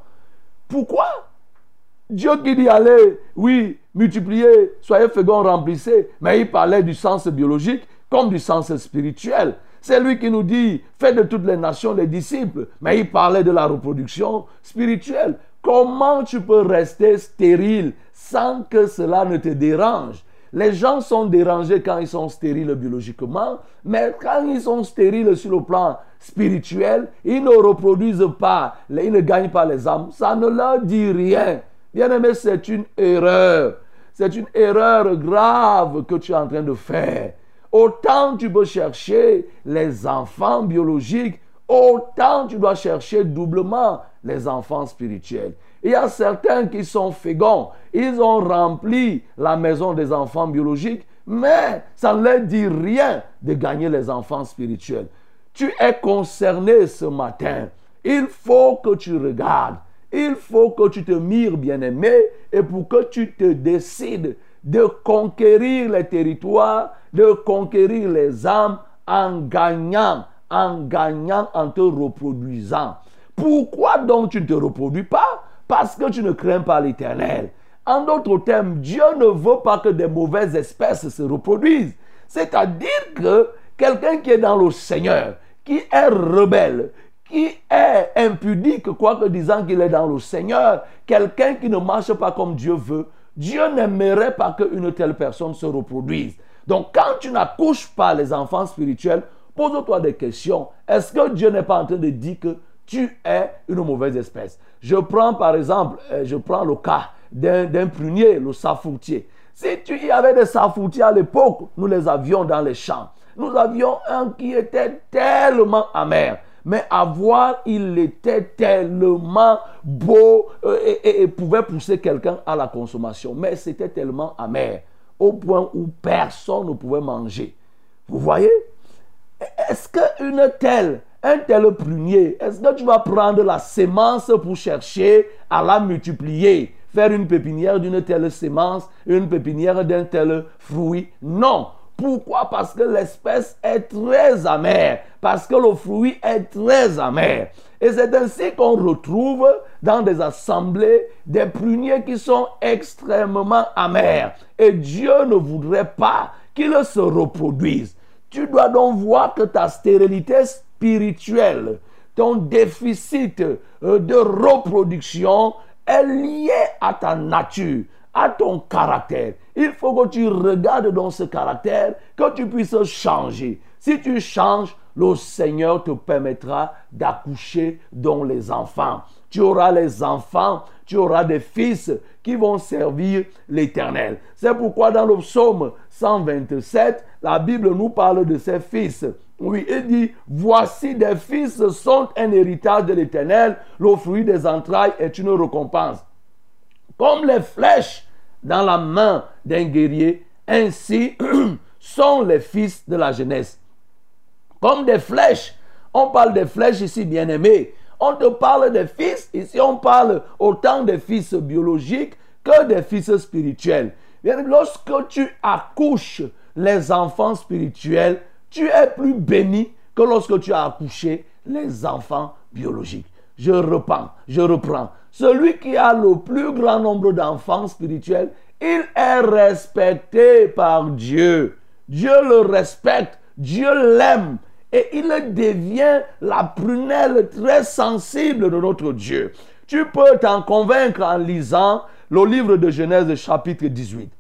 Pourquoi Dieu qui dit allez, oui, multipliez, soyez féconds, remplissez, mais il parlait du sens biologique comme du sens spirituel. C'est lui qui nous dit, faites de toutes les nations les disciples, mais il parlait de la reproduction spirituelle. Comment tu peux rester stérile sans que cela ne te dérange Les gens sont dérangés quand ils sont stériles biologiquement, mais quand ils sont stériles sur le plan spirituel, ils ne reproduisent pas, ils ne gagnent pas les âmes. Ça ne leur dit rien. Bien aimé, c'est une erreur. C'est une erreur grave que tu es en train de faire. Autant tu peux chercher les enfants biologiques, autant tu dois chercher doublement les enfants spirituels. Il y a certains qui sont féconds. Ils ont rempli la maison des enfants biologiques, mais ça ne leur dit rien de gagner les enfants spirituels. Tu es concerné ce matin. Il faut que tu regardes. Il faut que tu te mires, bien-aimé, et pour que tu te décides de conquérir les territoires, de conquérir les âmes en gagnant, en gagnant, en te reproduisant. Pourquoi donc tu ne te reproduis pas? Parce que tu ne crains pas l'éternel. En d'autres termes, Dieu ne veut pas que des mauvaises espèces se reproduisent. C'est-à-dire que quelqu'un qui est dans le Seigneur, qui est rebelle, qui est impudique, quoique disant qu'il est dans le Seigneur, quelqu'un qui ne marche pas comme Dieu veut, Dieu n'aimerait pas qu'une telle personne se reproduise. Donc quand tu n'accouches pas les enfants spirituels, pose-toi des questions. Est-ce que Dieu n'est pas en train de dire que tu es une mauvaise espèce Je prends par exemple, euh, je prends le cas d'un prunier, le safoutier. Si tu y avais des safoutiers à l'époque, nous les avions dans les champs. Nous avions un qui était tellement amer. Mais à voir, il était tellement beau euh, et, et pouvait pousser quelqu'un à la consommation. Mais c'était tellement amer au point où personne ne pouvait manger. Vous voyez? Est-ce qu'une telle, un tel prunier, est-ce que tu vas prendre la sémence pour chercher à la multiplier Faire une pépinière d'une telle sémence, une pépinière d'un tel fruit? Non. Pourquoi? Parce que l'espèce est très amère. Parce que le fruit est très amer. Et c'est ainsi qu'on retrouve dans des assemblées des pruniers qui sont extrêmement amers. Et Dieu ne voudrait pas qu'ils se reproduisent. Tu dois donc voir que ta stérilité spirituelle, ton déficit euh, de reproduction est lié à ta nature, à ton caractère. Il faut que tu regardes dans ce caractère, que tu puisses changer. Si tu changes, le Seigneur te permettra d'accoucher dans les enfants. Tu auras les enfants, tu auras des fils qui vont servir l'Éternel. C'est pourquoi dans le psaume 127, la Bible nous parle de ses fils. Oui, il dit, voici des fils sont un héritage de l'Éternel, le fruit des entrailles est une récompense. Comme les flèches dans la main d'un guerrier, ainsi sont les fils de la jeunesse. Comme des flèches. On parle des flèches ici, bien aimés. On te parle des fils. Ici, on parle autant des fils biologiques que des fils spirituels. Lorsque tu accouches les enfants spirituels, tu es plus béni que lorsque tu as accouché les enfants biologiques. Je reprends, je reprends. Celui qui a le plus grand nombre d'enfants spirituels, il est respecté par Dieu. Dieu le respecte, Dieu l'aime et il devient la prunelle très sensible de notre Dieu. Tu peux t'en convaincre en lisant le livre de Genèse chapitre 18.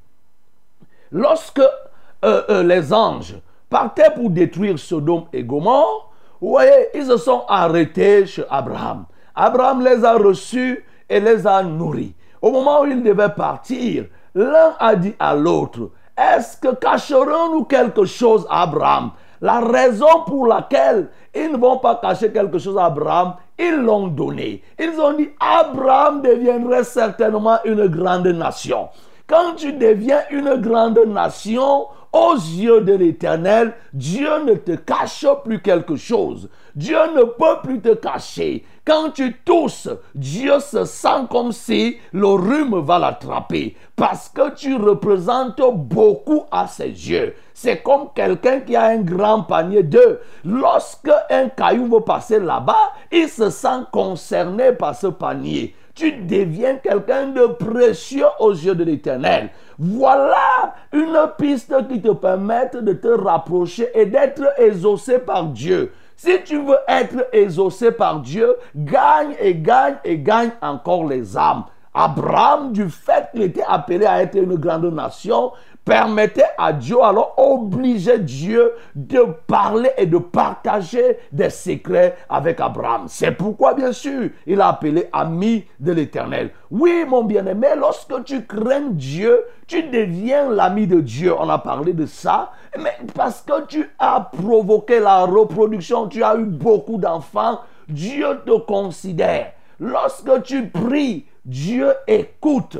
Lorsque euh, euh, les anges partaient pour détruire Sodome et Gomorre, vous voyez, ils se sont arrêtés chez Abraham. Abraham les a reçus et les a nourris. Au moment où ils devaient partir, l'un a dit à l'autre, est-ce que cacherons-nous quelque chose à Abraham? La raison pour laquelle ils ne vont pas cacher quelque chose à Abraham, ils l'ont donné. Ils ont dit, Abraham deviendrait certainement une grande nation. Quand tu deviens une grande nation, aux yeux de l'Éternel, Dieu ne te cache plus quelque chose. Dieu ne peut plus te cacher. Quand tu tousses, Dieu se sent comme si le rhume va l'attraper parce que tu représentes beaucoup à ses yeux. C'est comme quelqu'un qui a un grand panier d'œufs. Lorsque un caillou veut passer là-bas, il se sent concerné par ce panier. Tu deviens quelqu'un de précieux aux yeux de l'Éternel. Voilà une piste qui te permet de te rapprocher et d'être exaucé par Dieu. Si tu veux être exaucé par Dieu, gagne et gagne et gagne encore les âmes. Abraham, du fait qu'il était appelé à être une grande nation, permettait à Dieu, alors obligeait Dieu de parler et de partager des secrets avec Abraham. C'est pourquoi, bien sûr, il a appelé ami de l'éternel. Oui, mon bien-aimé, lorsque tu crains Dieu, tu deviens l'ami de Dieu. On a parlé de ça. Mais parce que tu as provoqué la reproduction, tu as eu beaucoup d'enfants, Dieu te considère. Lorsque tu pries, Dieu écoute.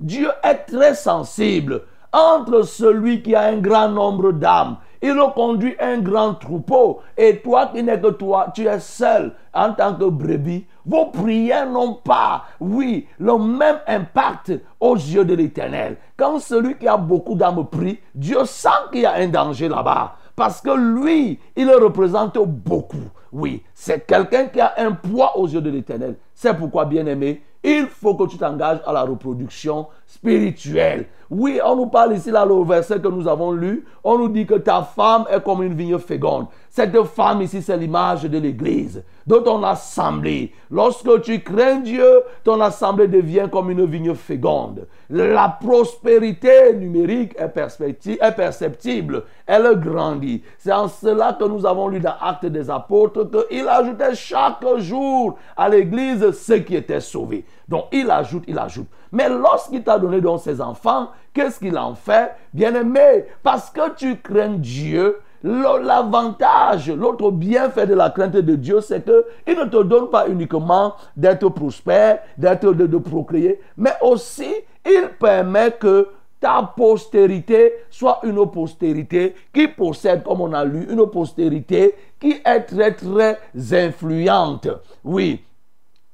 Dieu est très sensible entre celui qui a un grand nombre d'âmes. Il conduit un grand troupeau. Et toi qui n'es que toi, tu es seul en tant que brebis. Vos prières n'ont pas, oui, le même impact aux yeux de l'éternel. Quand celui qui a beaucoup d'âmes prie, Dieu sent qu'il y a un danger là-bas. Parce que lui, il représente beaucoup. Oui, c'est quelqu'un qui a un poids aux yeux de l'éternel. C'est pourquoi, bien aimé, il faut que tu t'engages à la reproduction spirituelle. Oui, on nous parle ici, là, le verset que nous avons lu, on nous dit que ta femme est comme une vigne féconde. Cette femme ici, c'est l'image de l'Église, de ton assemblée. Lorsque tu crains Dieu, ton assemblée devient comme une vigne féconde. La prospérité numérique est, perceptible, elle grandit. C'est en cela que nous avons lu dans Actes des Apôtres qu'il ajoutait chaque jour à l'Église ceux qui étaient sauvés. Donc il ajoute, il ajoute. Mais lorsqu'il t'a donné donc ses enfants, qu'est-ce qu'il en fait? Bien aimé, parce que tu crains Dieu, L'avantage, l'autre bienfait de la crainte de Dieu, c'est qu'il ne te donne pas uniquement d'être prospère, d'être de, procréer, mais aussi il permet que ta postérité soit une postérité qui possède, comme on a lu, une postérité qui est très très influente. Oui,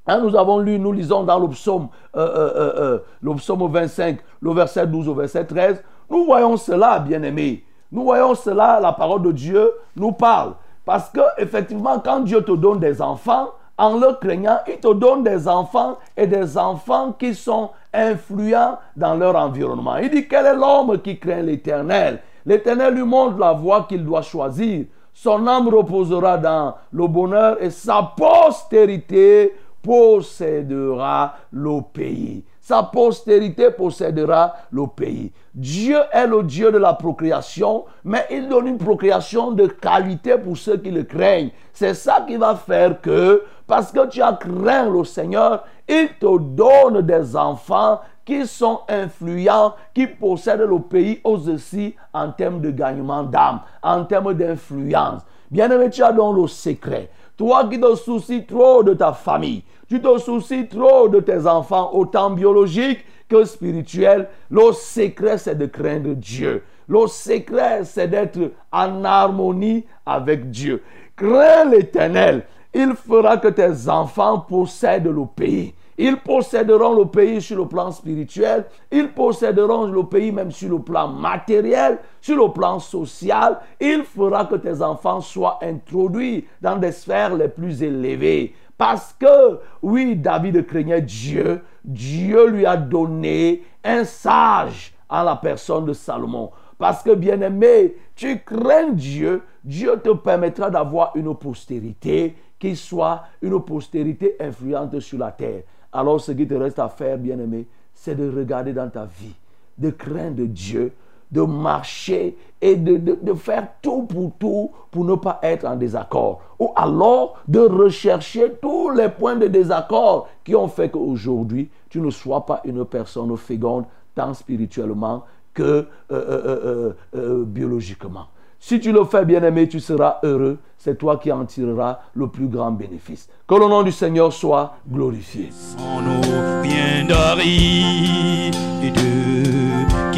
Hein, nous avons lu, nous lisons dans le psaume, euh, le psaume 25, le verset 12 au verset 13. Nous voyons cela, bien-aimés. Nous voyons cela, la parole de Dieu nous parle. Parce que, effectivement, quand Dieu te donne des enfants, en le craignant, il te donne des enfants et des enfants qui sont influents dans leur environnement. Il dit quel est l'homme qui craint l'éternel? L'éternel lui montre la voie qu'il doit choisir. Son âme reposera dans le bonheur et sa postérité possédera le pays. Sa postérité possédera le pays. Dieu est le Dieu de la procréation, mais il donne une procréation de qualité pour ceux qui le craignent. C'est ça qui va faire que, parce que tu as craint le Seigneur, il te donne des enfants qui sont influents, qui possèdent le pays aussi en termes de gagnement d'âme, en termes d'influence. Bien-aimé, tu as donc le secret. Toi qui te soucies trop de ta famille, tu te soucies trop de tes enfants, autant biologiques que spirituels. Le secret, c'est de craindre Dieu. Le secret, c'est d'être en harmonie avec Dieu. Crains l'éternel. Il fera que tes enfants possèdent le pays. Ils posséderont le pays sur le plan spirituel, ils posséderont le pays même sur le plan matériel, sur le plan social. Il fera que tes enfants soient introduits dans des sphères les plus élevées. Parce que, oui, David craignait Dieu. Dieu lui a donné un sage à la personne de Salomon. Parce que, bien aimé, tu crains Dieu, Dieu te permettra d'avoir une postérité qui soit une postérité influente sur la terre. Alors, ce qui te reste à faire, bien aimé, c'est de regarder dans ta vie, de craindre Dieu, de marcher et de, de, de, faire tout pour tout pour ne pas être en désaccord. Ou alors de rechercher tous les points de désaccord qui ont fait qu'aujourd'hui, tu ne sois pas une personne féconde tant spirituellement que euh, euh, euh, biologiquement. Si tu le fais, bien-aimé, tu seras heureux. C'est toi qui en tireras le plus grand bénéfice. Que le nom du Seigneur soit glorifié.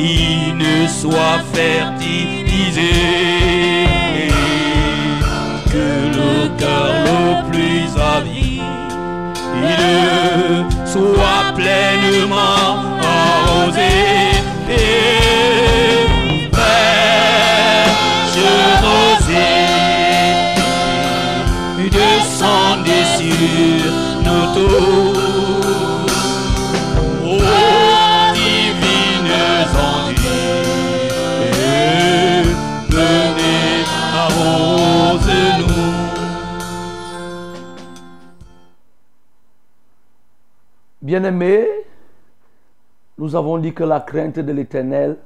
Qui ne soit fertilisé, que le cœur le plus avide. Soit pleinement Bien-aimés, nous avons dit que la crainte de l'Éternel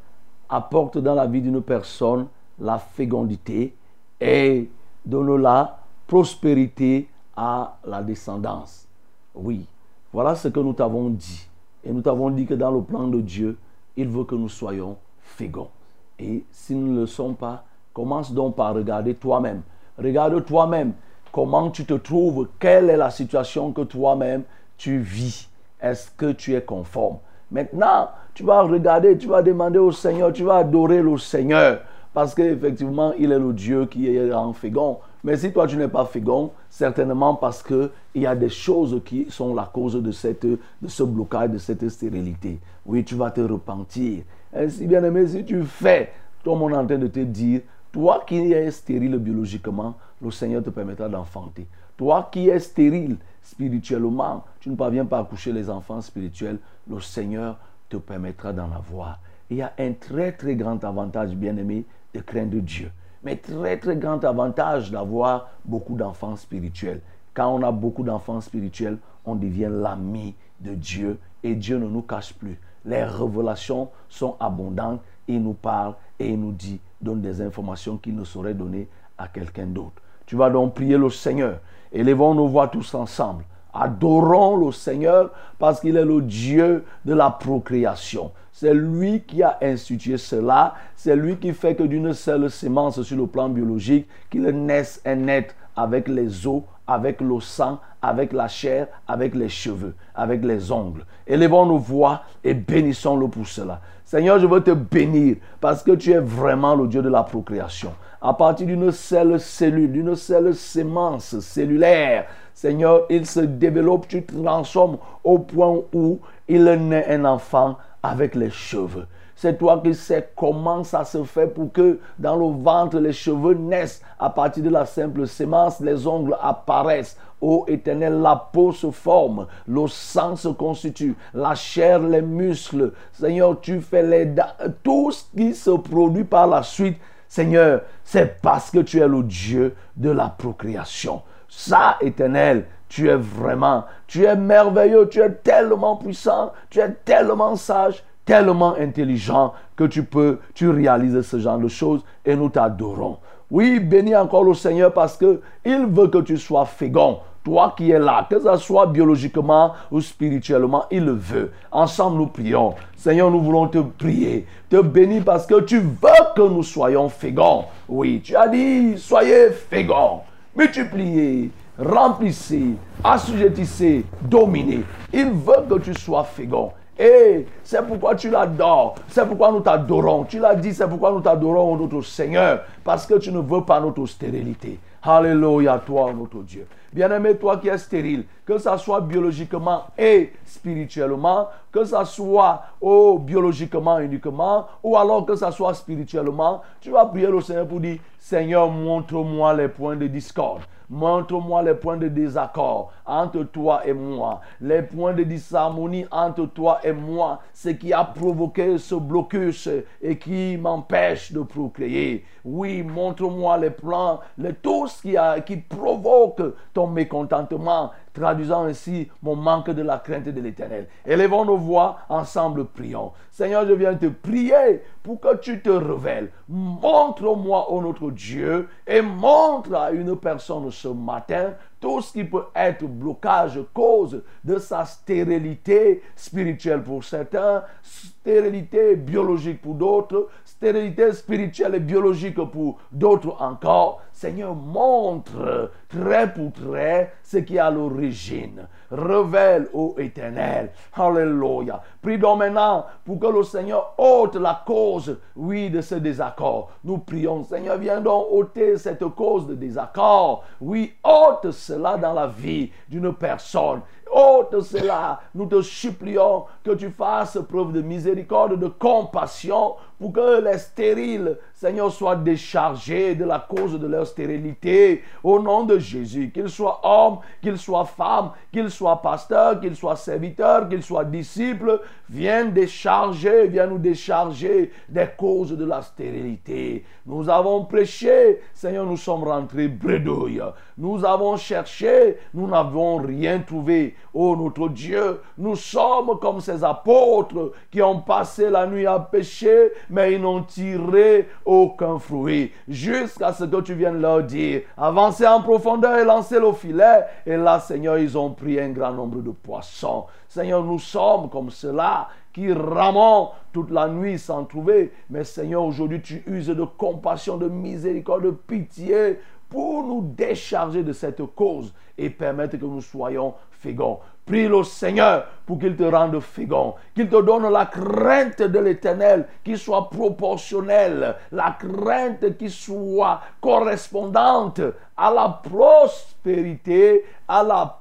apporte dans la vie d'une personne la fécondité et donne la prospérité à la descendance. Oui, voilà ce que nous t'avons dit. Et nous t'avons dit que dans le plan de Dieu, il veut que nous soyons féconds. Et si nous ne le sommes pas, commence donc par regarder toi-même. Regarde toi-même comment tu te trouves, quelle est la situation que toi-même tu vis. Est-ce que tu es conforme? Maintenant, tu vas regarder, tu vas demander au Seigneur, tu vas adorer le Seigneur. Parce qu'effectivement, il est le Dieu qui est en fécond. Mais si toi, tu n'es pas fécond, certainement parce qu'il y a des choses qui sont la cause de, cette, de ce blocage, de cette stérilité. Oui, tu vas te repentir. Ainsi, bien aimé, si tu fais, comme on est en train de te dire, toi qui es stérile biologiquement, le Seigneur te permettra d'enfanter. Toi qui es stérile spirituellement, tu ne parviens pas à coucher les enfants spirituels, le Seigneur te permettra d'en avoir. Il y a un très très grand avantage, bien aimé, de craindre Dieu. Mais très très grand avantage d'avoir beaucoup d'enfants spirituels. Quand on a beaucoup d'enfants spirituels, on devient l'ami de Dieu et Dieu ne nous cache plus. Les révélations sont abondantes. Il nous parle et il nous dit, donne des informations qu'il ne saurait donner à quelqu'un d'autre. Tu vas donc prier le Seigneur. Élevons nos voix tous ensemble. Adorons le Seigneur parce qu'il est le Dieu de la procréation. C'est lui qui a institué cela. C'est lui qui fait que d'une seule sémence sur le plan biologique, qu'il naisse un être avec les os avec le sang, avec la chair, avec les cheveux, avec les ongles. Élevons nos voix et bénissons-le pour cela. Seigneur, je veux te bénir parce que tu es vraiment le Dieu de la procréation. À partir d'une seule cellule, d'une seule sémence cellulaire, Seigneur, il se développe, tu transformes au point où il naît un enfant avec les cheveux. C'est toi qui sais comment ça se fait pour que dans le ventre les cheveux naissent à partir de la simple sémence, les ongles apparaissent. Ô éternel, la peau se forme, le sang se constitue, la chair, les muscles. Seigneur, tu fais les tout ce qui se produit par la suite. Seigneur, c'est parce que tu es le Dieu de la procréation. Ça, éternel, tu es vraiment, tu es merveilleux, tu es tellement puissant, tu es tellement sage, tellement intelligent que tu peux, tu réalises ce genre de choses et nous t'adorons. Oui, bénis encore le Seigneur parce que il veut que tu sois fécond. Toi qui es là, que ce soit biologiquement ou spirituellement, il le veut. Ensemble, nous prions. Seigneur, nous voulons te prier, te bénir parce que tu veux que nous soyons féconds. Oui, tu as dit, soyez féconds, multipliez, remplissez, assujettissez, dominez. Il veut que tu sois fécond. Et c'est pourquoi tu l'adores. C'est pourquoi nous t'adorons. Tu l'as dit, c'est pourquoi nous t'adorons, notre Seigneur. Parce que tu ne veux pas notre stérilité. Alléluia, toi, notre Dieu. Bien-aimé, toi qui es stérile, que ça soit biologiquement et spirituellement, que ça soit oh, biologiquement uniquement, ou alors que ça soit spirituellement, tu vas prier le Seigneur pour dire, Seigneur, montre-moi les points de discorde. Montre-moi les points de désaccord entre toi et moi, les points de disharmonie entre toi et moi, ce qui a provoqué ce blocus et qui m'empêche de procréer. Oui, montre-moi les plans, les, tout ce qui, a, qui provoque ton mécontentement, traduisant ainsi mon manque de la crainte de l'éternel. Élevons nos voix, ensemble prions. Seigneur, je viens te prier pour que tu te révèles. Montre-moi, ô notre Dieu, et montre à une personne ce matin tout ce qui peut être blocage, cause de sa stérilité spirituelle pour certains, stérilité biologique pour d'autres, stérilité spirituelle et biologique pour d'autres encore. Seigneur, montre trait pour trait ce qui est à l'origine. Révèle, ô éternel. Alléluia. Prie donc maintenant pour que le Seigneur ôte la cause, oui, de ce désaccord. Nous prions, Seigneur, viens donc ôter cette cause de désaccord. Oui, ôte cela dans la vie d'une personne. Ôte cela. Nous te supplions que tu fasses preuve de miséricorde, de compassion, pour que les stériles, Seigneur, soient déchargés de la cause de leur stérilité. Au nom de Jésus, qu'ils soient hommes, qu'ils soient femmes, qu'ils soient pasteurs, qu'ils soient serviteurs, qu'ils soient disciples, viens décharger, viens nous décharger des causes de la stérilité. Nous avons prêché, Seigneur, nous sommes rentrés bredouilles. Nous avons cherché, nous n'avons rien trouvé. Oh notre Dieu, nous sommes comme ces apôtres qui ont passé la nuit à pécher, mais ils n'ont tiré aucun fruit. Jusqu'à ce que tu viennes leur dire, avancez en profondeur et lancez le filet. Et là, Seigneur, ils ont pris un grand nombre de poissons. Seigneur, nous sommes comme cela qui ramons toute la nuit sans trouver. Mais Seigneur, aujourd'hui, tu uses de compassion, de miséricorde, de pitié pour nous décharger de cette cause et permettre que nous soyons féconds. Prie le Seigneur pour qu'il te rende fécond, qu'il te donne la crainte de l'éternel qui soit proportionnelle, la crainte qui soit correspondante à la prospérité, à la,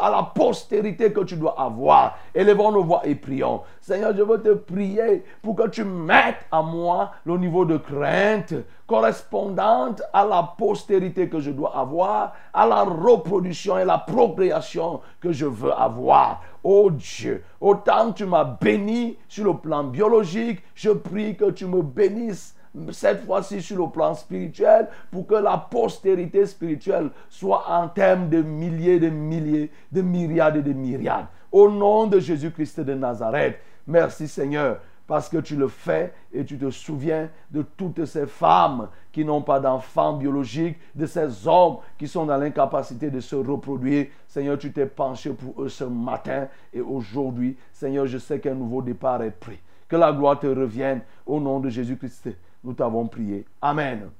à, la postérité que tu dois avoir. Élevons nos voix et prions. Seigneur, je veux te prier pour que tu mettes à moi le niveau de crainte correspondante à la postérité que je dois avoir, à la reproduction et la procréation que je veux avoir. Oh Dieu, autant tu m'as béni sur le plan biologique, je prie que tu me bénisses cette fois-ci sur le plan spirituel, pour que la postérité spirituelle soit en termes de milliers, de milliers, de myriades et de myriades. Au nom de Jésus-Christ de Nazareth, merci Seigneur, parce que tu le fais et tu te souviens de toutes ces femmes qui n'ont pas d'enfants biologiques, de ces hommes qui sont dans l'incapacité de se reproduire. Seigneur, tu t'es penché pour eux ce matin et aujourd'hui. Seigneur, je sais qu'un nouveau départ est pris. Que la gloire te revienne au nom de Jésus-Christ. Nous t'avons prié. Amen.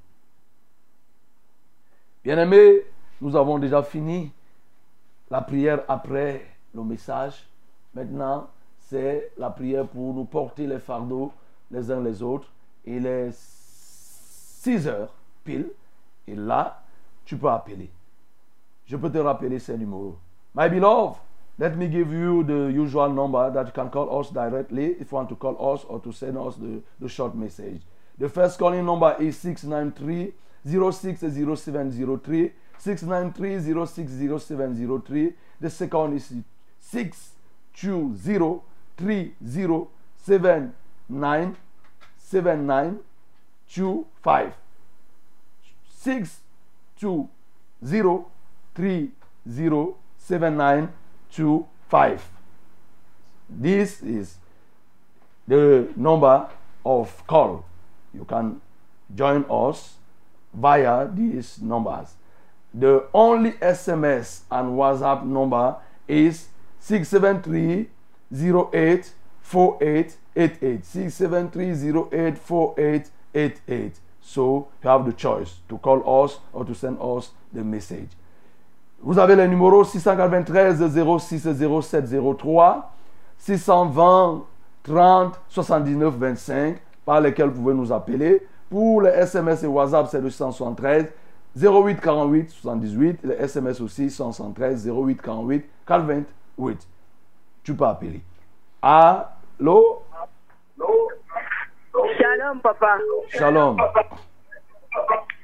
Bien-aimés, nous avons déjà fini la prière après le message. Maintenant, c'est la prière pour nous porter les fardeaux les uns les autres. Il est 6 heures pile. Et là, tu peux appeler. Je peux te rappeler ces numéros. My beloved, let me give you the usual number that you can call us directly if you want to call us or to send us the, the short message. The first calling number is 693 060703. 693 060703. The second is 620 3079 7925. 620 307925. This is the number of call. You can join us via these numbers. The only SMS and WhatsApp number is 673 08 4888. 673 08 4888. So you have the choice to call us or to send us the message. Vous avez le numéro 693 06 07 03 620 30 79 25 par lesquels vous pouvez nous appeler. Pour les SMS et WhatsApp, c'est le 673 08 48 78. Les SMS aussi 173 08 48 48. Tu peux appeler. Allô? Shalom, papa. Shalom.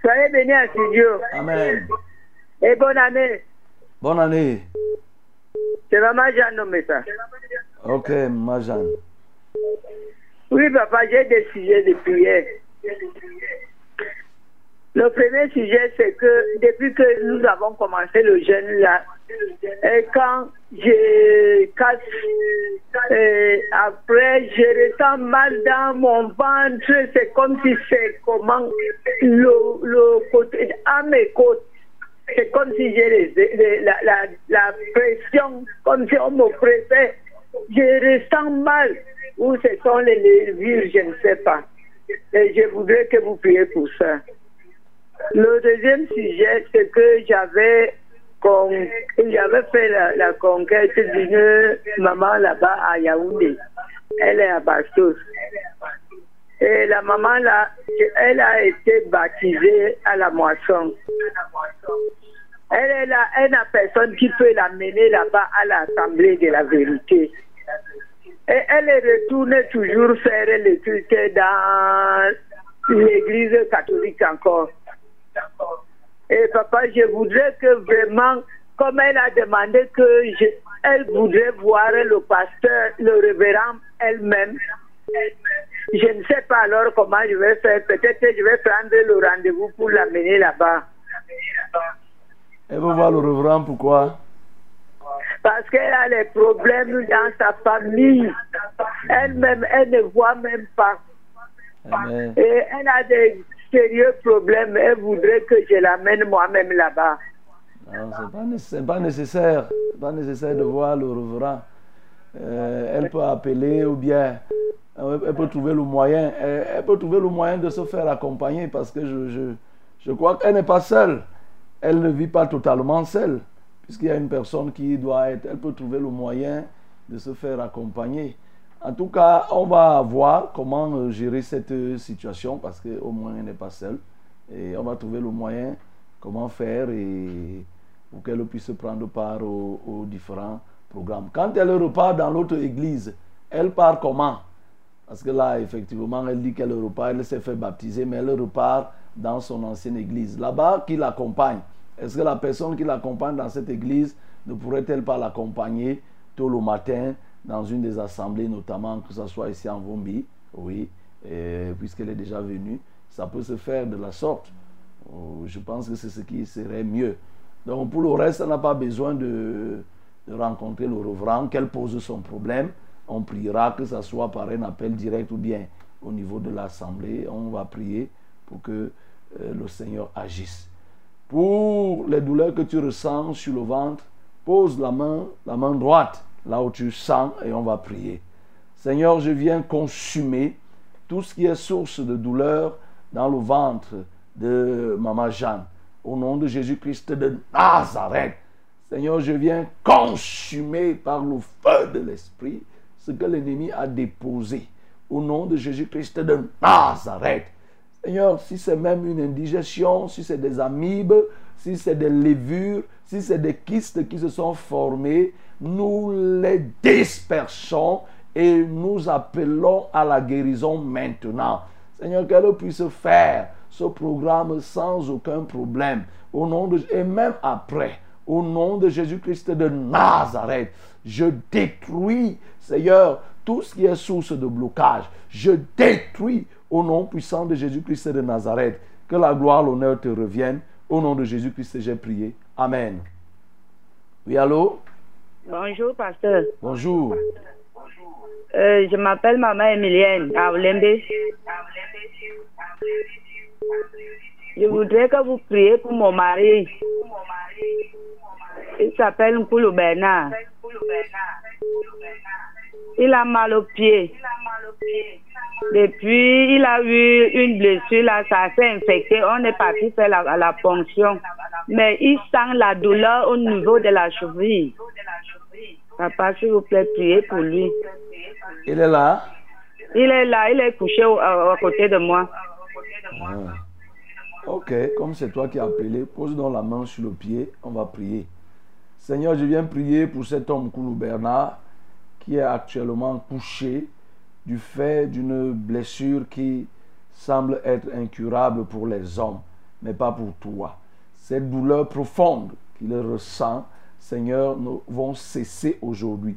Soyez bénis à studio. Amen. Et bonne année. Bonne année. C'est maman Jeanne nommé ça. Ok, ma Jeanne. Oui, papa, j'ai des sujets de prière. Le premier sujet, c'est que depuis que nous avons commencé le jeûne là, et quand je casse, après je ressens mal dans mon ventre, c'est comme si c'est comment le, le côté, à mes côtes. C'est comme si j'ai la, la, la pression, comme si on me pressait. Je ressens mal. Où ce sont les nervures, je ne sais pas. Et je voudrais que vous priez pour ça. Le deuxième sujet, c'est que j'avais con- fait la, la conquête d'une maman là-bas à Yaoundé. Elle est à Bastos. Et la maman là, elle a été baptisée à la moisson. Elle est là, elle n'a personne qui peut l'amener là-bas à l'assemblée de la vérité. Et elle retourne toujours faire le culte dans l'église catholique encore. Et papa, je voudrais que vraiment, comme elle a demandé que je, elle voudrait voir le pasteur, le révérend elle-même. Je ne sais pas alors comment je vais faire. Peut-être que je vais prendre le rendez-vous pour l'amener là-bas. Elle veut voir le reverend, pourquoi? Parce qu'elle a les problèmes dans sa famille. Elle-même, elle ne voit même pas. Amen. Et elle a des sérieux problèmes. Elle voudrait que je l'amène moi-même là-bas. Non, c'est pas, nécessaire- c'est pas nécessaire. Pas nécessaire de voir le reverend. Euh, elle peut appeler ou bien euh, elle peut trouver le moyen. Elle, elle peut trouver le moyen de se faire accompagner parce que je, je, je crois qu'elle n'est pas seule. Elle ne vit pas totalement seule. Puisqu'il y a une personne qui doit être. Elle peut trouver le moyen de se faire accompagner. En tout cas, on va voir comment euh, gérer cette euh, situation parce qu'au moins elle n'est pas seule. Et on va trouver le moyen comment faire et pour qu'elle puisse prendre part aux, aux différents programmes. Quand elle repart dans l'autre église, elle part comment? Parce que là, effectivement, elle dit qu'elle repart, elle s'est fait baptiser, mais elle repart dans son ancienne église. Là-bas, qui l'accompagne? Est-ce que la personne qui l'accompagne dans cette église ne pourrait-elle pas l'accompagner tôt le matin dans une des assemblées, notamment que ce soit ici en Vombi? Oui, puisqu'elle est déjà venue, ça peut se faire de la sorte. Oh, Je pense que c'est ce qui serait mieux. Donc pour le reste, on n'a pas besoin de, de rencontrer le reverend, qu'elle pose son problème. On priera que ce soit par un appel direct ou bien au niveau de l'assemblée. On va prier pour que euh, le Seigneur agisse. Pour les douleurs que tu ressens sur le ventre, pose la main, la main droite là où tu sens et on va prier. Seigneur, je viens consumer tout ce qui est source de douleur dans le ventre de Maman Jeanne. au nom de Jésus-Christ de Nazareth. Seigneur, je viens consumer par le feu de l'Esprit ce que l'ennemi a déposé au nom de Jésus-Christ de Nazareth. Seigneur, si c'est même une indigestion, si c'est des amibes, si c'est des levures, si c'est des kystes qui se sont formés, nous les dispersons et nous appelons à la guérison maintenant. Seigneur, qu'elle puisse faire ce programme sans aucun problème. Au nom de, et même après, au nom de Jésus-Christ de Nazareth, je détruis, Seigneur, tout ce qui est source de blocage. Je détruis au nom puissant de Jésus-Christ de Nazareth. Que la gloire, l'honneur te reviennent. Au nom de Jésus-Christ, j'ai prié. Amen. Oui, allô? Bonjour, pasteur. Bonjour. Euh, je m'appelle Maman Emilienne à Olembe. Je voudrais que vous priez pour mon mari. Il s'appelle Nkoulou Bernard. Il a mal au pied. Depuis, il a eu une blessure, là, ça s'est infecté. On est parti faire la, la ponction. Mais il sent la douleur au niveau de la cheville. Papa, s'il vous plaît, priez pour lui. Il est là? Il est là, il est couché à côté de moi. Ah. Ok, comme c'est toi qui as appelé, pose donc la main sur le pied, on va prier. Seigneur, je viens prier pour cet homme Koulou Bernard qui est actuellement couché du fait d'une blessure qui semble être incurable pour les hommes, mais pas pour toi. Cette douleur profonde qu'il ressent, Seigneur, vont cesser aujourd'hui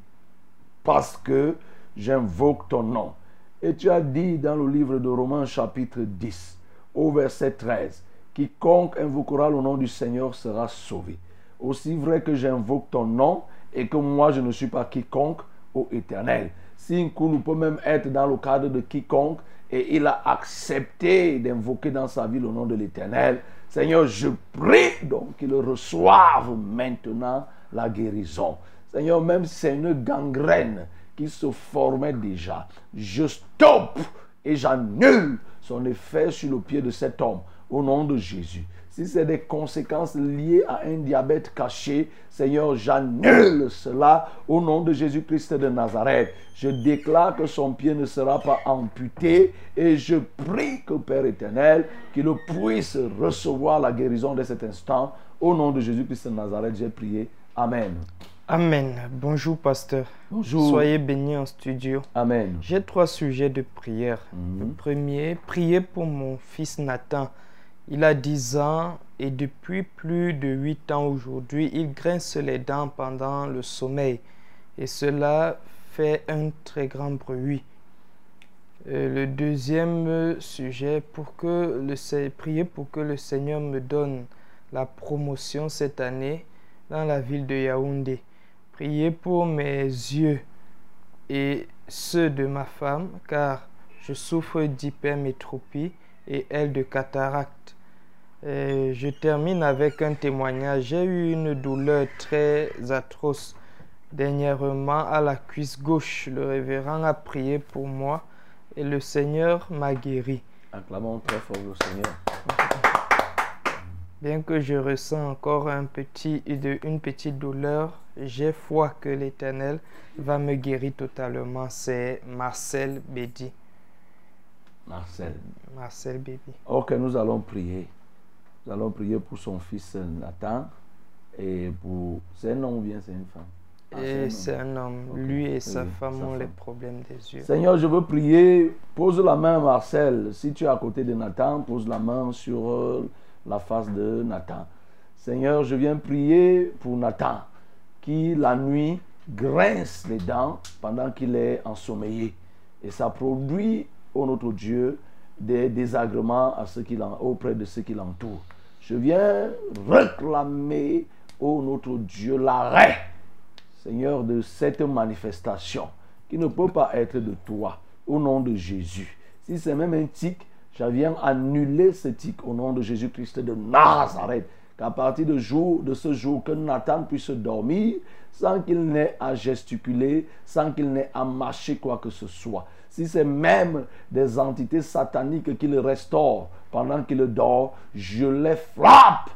parce que j'invoque ton nom. Et tu as dit dans le livre de Romains chapitre 10, au verset 13, quiconque invoquera le nom du Seigneur sera sauvé. Aussi vrai que j'invoque ton nom et que moi je ne suis pas quiconque au éternel. Si Nkoulou peut même être dans le cadre de quiconque et il a accepté d'invoquer dans sa vie le nom de l'éternel, Seigneur, je prie donc qu'il reçoive maintenant la guérison. Seigneur, même si c'est une gangrène qui se formait déjà, je stoppe et j'annule son effet sur le pied de cet homme au nom de Jésus. Si c'est des conséquences liées à un diabète caché, Seigneur, j'annule cela au nom de Jésus-Christ de Nazareth. Je déclare que son pied ne sera pas amputé et je prie que Père éternel, qu'il puisse recevoir la guérison de cet instant. Au nom de Jésus-Christ de Nazareth, j'ai prié. Amen. Amen. Bonjour, pasteur. Bonjour. Soyez bénis en studio. Amen. J'ai trois sujets de prière. Le Mhm. premier, prier pour mon fils Nathan. Il a 10 ans et depuis plus de 8 ans aujourd'hui, il grince les dents pendant le sommeil et cela fait un très grand bruit. Euh, le deuxième sujet, pour que le, prier pour que le Seigneur me donne la promotion cette année dans la ville de Yaoundé. Priez pour mes yeux et ceux de ma femme, car je souffre d'hypermétropie et elle de cataracte. Et je termine avec un témoignage. J'ai eu une douleur très atroce dernièrement à la cuisse gauche. Le révérend a prié pour moi et le Seigneur m'a guéri. Acclamons très fort le Seigneur. Bien que je ressens encore un petit, de- une petite douleur, j'ai foi que l'Éternel va me guérir totalement. C'est Marcel Bédi. Marcel. Marcel Bédi. Ok, nous allons prier. Nous allons prier pour son fils Nathan et pour. C'est un homme ou bien c'est une femme? Ah, Et c'est un homme. Lui et sa Oui, femme sa ont les problèmes des yeux. Seigneur, je veux prier. Pose la main, Marcel. Si tu es à côté de Nathan, pose la main sur euh, la face de Nathan. Seigneur, je viens prier pour Nathan, qui la nuit grince les dents pendant qu'il est ensommeillé. Et ça produit, ô notre Dieu, des désagréments auprès de ceux qui l'entourent. Je viens réclamer, ô notre Dieu, l'arrêt Seigneur, de cette manifestation qui ne peut pas être de toi, au nom de Jésus. Si c'est même un tic, je viens annuler ce tic au nom de Jésus-Christ de Nazareth. Qu'à partir de, jour, de ce jour, que Nathan puisse dormir sans qu'il n'ait à gesticuler, sans qu'il n'ait à marcher quoi que ce soit. Si c'est même des entités sataniques qui le restaurent pendant qu'il dort, je les frappe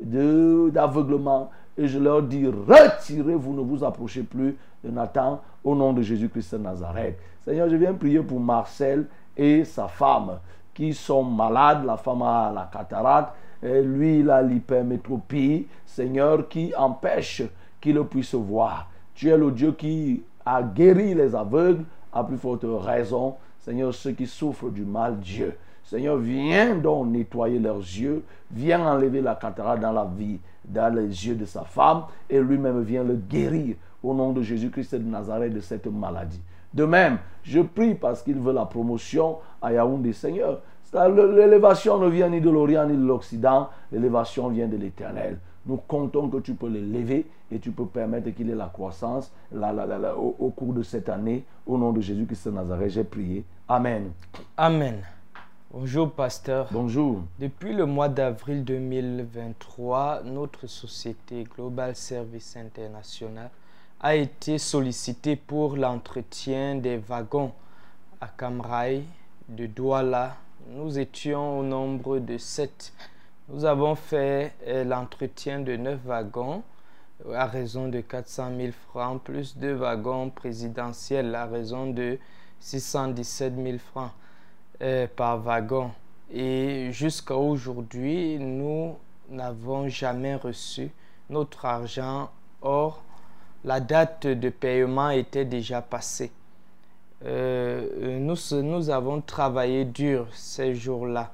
d'aveuglement. Et je leur dis, retirez-vous, ne vous approchez plus de Nathan au nom de Jésus-Christ de Nazareth. Seigneur, je viens prier pour Marcel et sa femme qui sont malades. La femme a la cataracte, et lui, il a l'hypermétropie. Seigneur, qui empêche qu'il puisse voir. Tu es le Dieu qui a guéri les aveugles, à plus forte raison. Seigneur, ceux qui souffrent du mal, Dieu. Seigneur, viens donc nettoyer leurs yeux, viens enlever la cataracte dans la vie, dans les yeux de sa femme, et lui-même vient le guérir au nom de Jésus-Christ de Nazareth de cette maladie. De même, je prie parce qu'il veut la promotion à Yaoundé, Seigneur. L'élévation ne vient ni de l'Orient ni de l'Occident, l'élévation vient de l'Éternel. Nous comptons que tu peux l'élever et tu peux permettre qu'il ait la croissance la- la- la- la- au, au cours de cette année. Au nom de Jésus-Christ de Nazareth, j'ai prié. Amen. Amen. Bonjour, pasteur. Bonjour. Depuis le mois d'avril 2023, notre société Global Service International a été sollicitée pour l'entretien des wagons à Camraï de Douala. Nous étions au nombre de sept. Nous avons fait euh, l'entretien de neuf wagons euh, à raison de 400 000 francs, plus deux wagons présidentiels à raison de 617 000 francs euh, par wagon. Et jusqu'à aujourd'hui, nous n'avons jamais reçu notre argent. Or, la date de paiement était déjà passée. Nous, nous avons travaillé dur ces jours-là.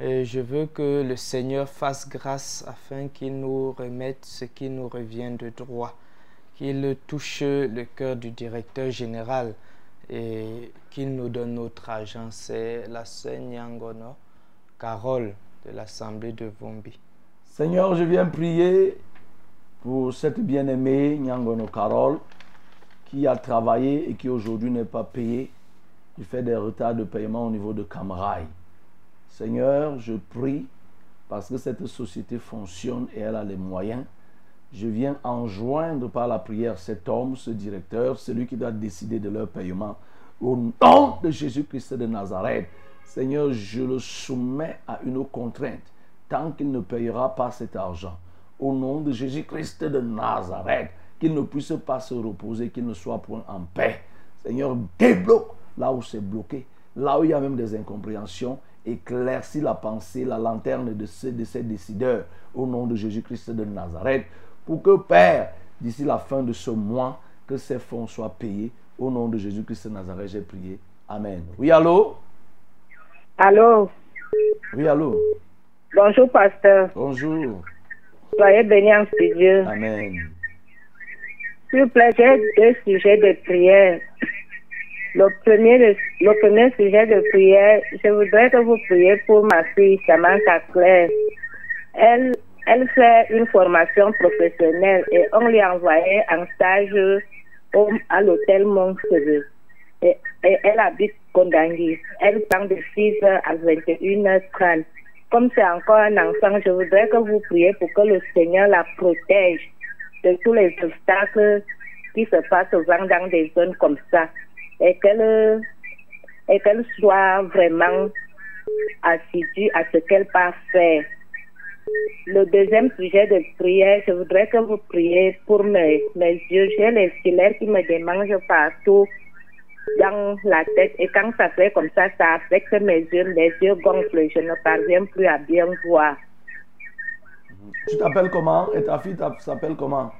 Je veux que le Seigneur fasse grâce afin qu'il nous remette ce qui nous revient de droit, qu'il touche le cœur du directeur général et qu'il nous donne notre argent. C'est la Nyangono Carole de l'Assemblée de Vombi. Seigneur, je viens prier pour cette bien-aimée Nyangono Carole qui a travaillé et qui aujourd'hui n'est pas payée du fait des retards de paiement au niveau de Camraï. Seigneur, je prie parce que cette société fonctionne et elle a les moyens. Je viens enjoindre par la prière cet homme, ce directeur, celui qui doit décider de leur paiement. Au nom de Jésus-Christ de Nazareth, Seigneur, je le soumets à une contrainte tant qu'il ne payera pas cet argent. Au nom de Jésus-Christ de Nazareth, qu'il ne puisse pas se reposer, qu'il ne soit point en paix. Seigneur, débloque là où c'est bloqué, là où il y a même des incompréhensions, éclaircis la pensée, la lanterne de ces, de ces décideurs, au nom de Jésus-Christ de Nazareth, pour que, Père, d'ici la fin de ce mois, que ces fonds soient payés. Au nom de Jésus-Christ de Nazareth, j'ai prié. Amen. Oui, allô? Allô, Oui, allô? bonjour pasteur. Bonjour. Soyez bénis en ce Dieu. Amen. S'il vous plaît, j'ai deux sujets de prière. Le premier, le, premier sujet de prière, je voudrais que vous priez pour ma fille Samantha Claire. Elle, elle fait une formation professionnelle et on lui a envoyé en stage au, à l'hôtel Montsevier. Et, et elle habite Kondangui. Elle prend de 6h à 21h30. Comme c'est encore un enfant, je voudrais que vous priez pour que le Seigneur la protège de tous les obstacles qui se passent souvent dans des zones comme ça et qu'elle et qu'elle soit vraiment assidue à ce qu'elle va faire. Le deuxième sujet de prière, je voudrais que vous priez pour mes, mes yeux. J'ai les filaires qui me démangent partout dans la tête et quand ça fait comme ça, ça affecte mes yeux. Les yeux gonflent, je ne parviens plus à bien voir. Tu t'appelles comment? Et ta fille s'appelle comment?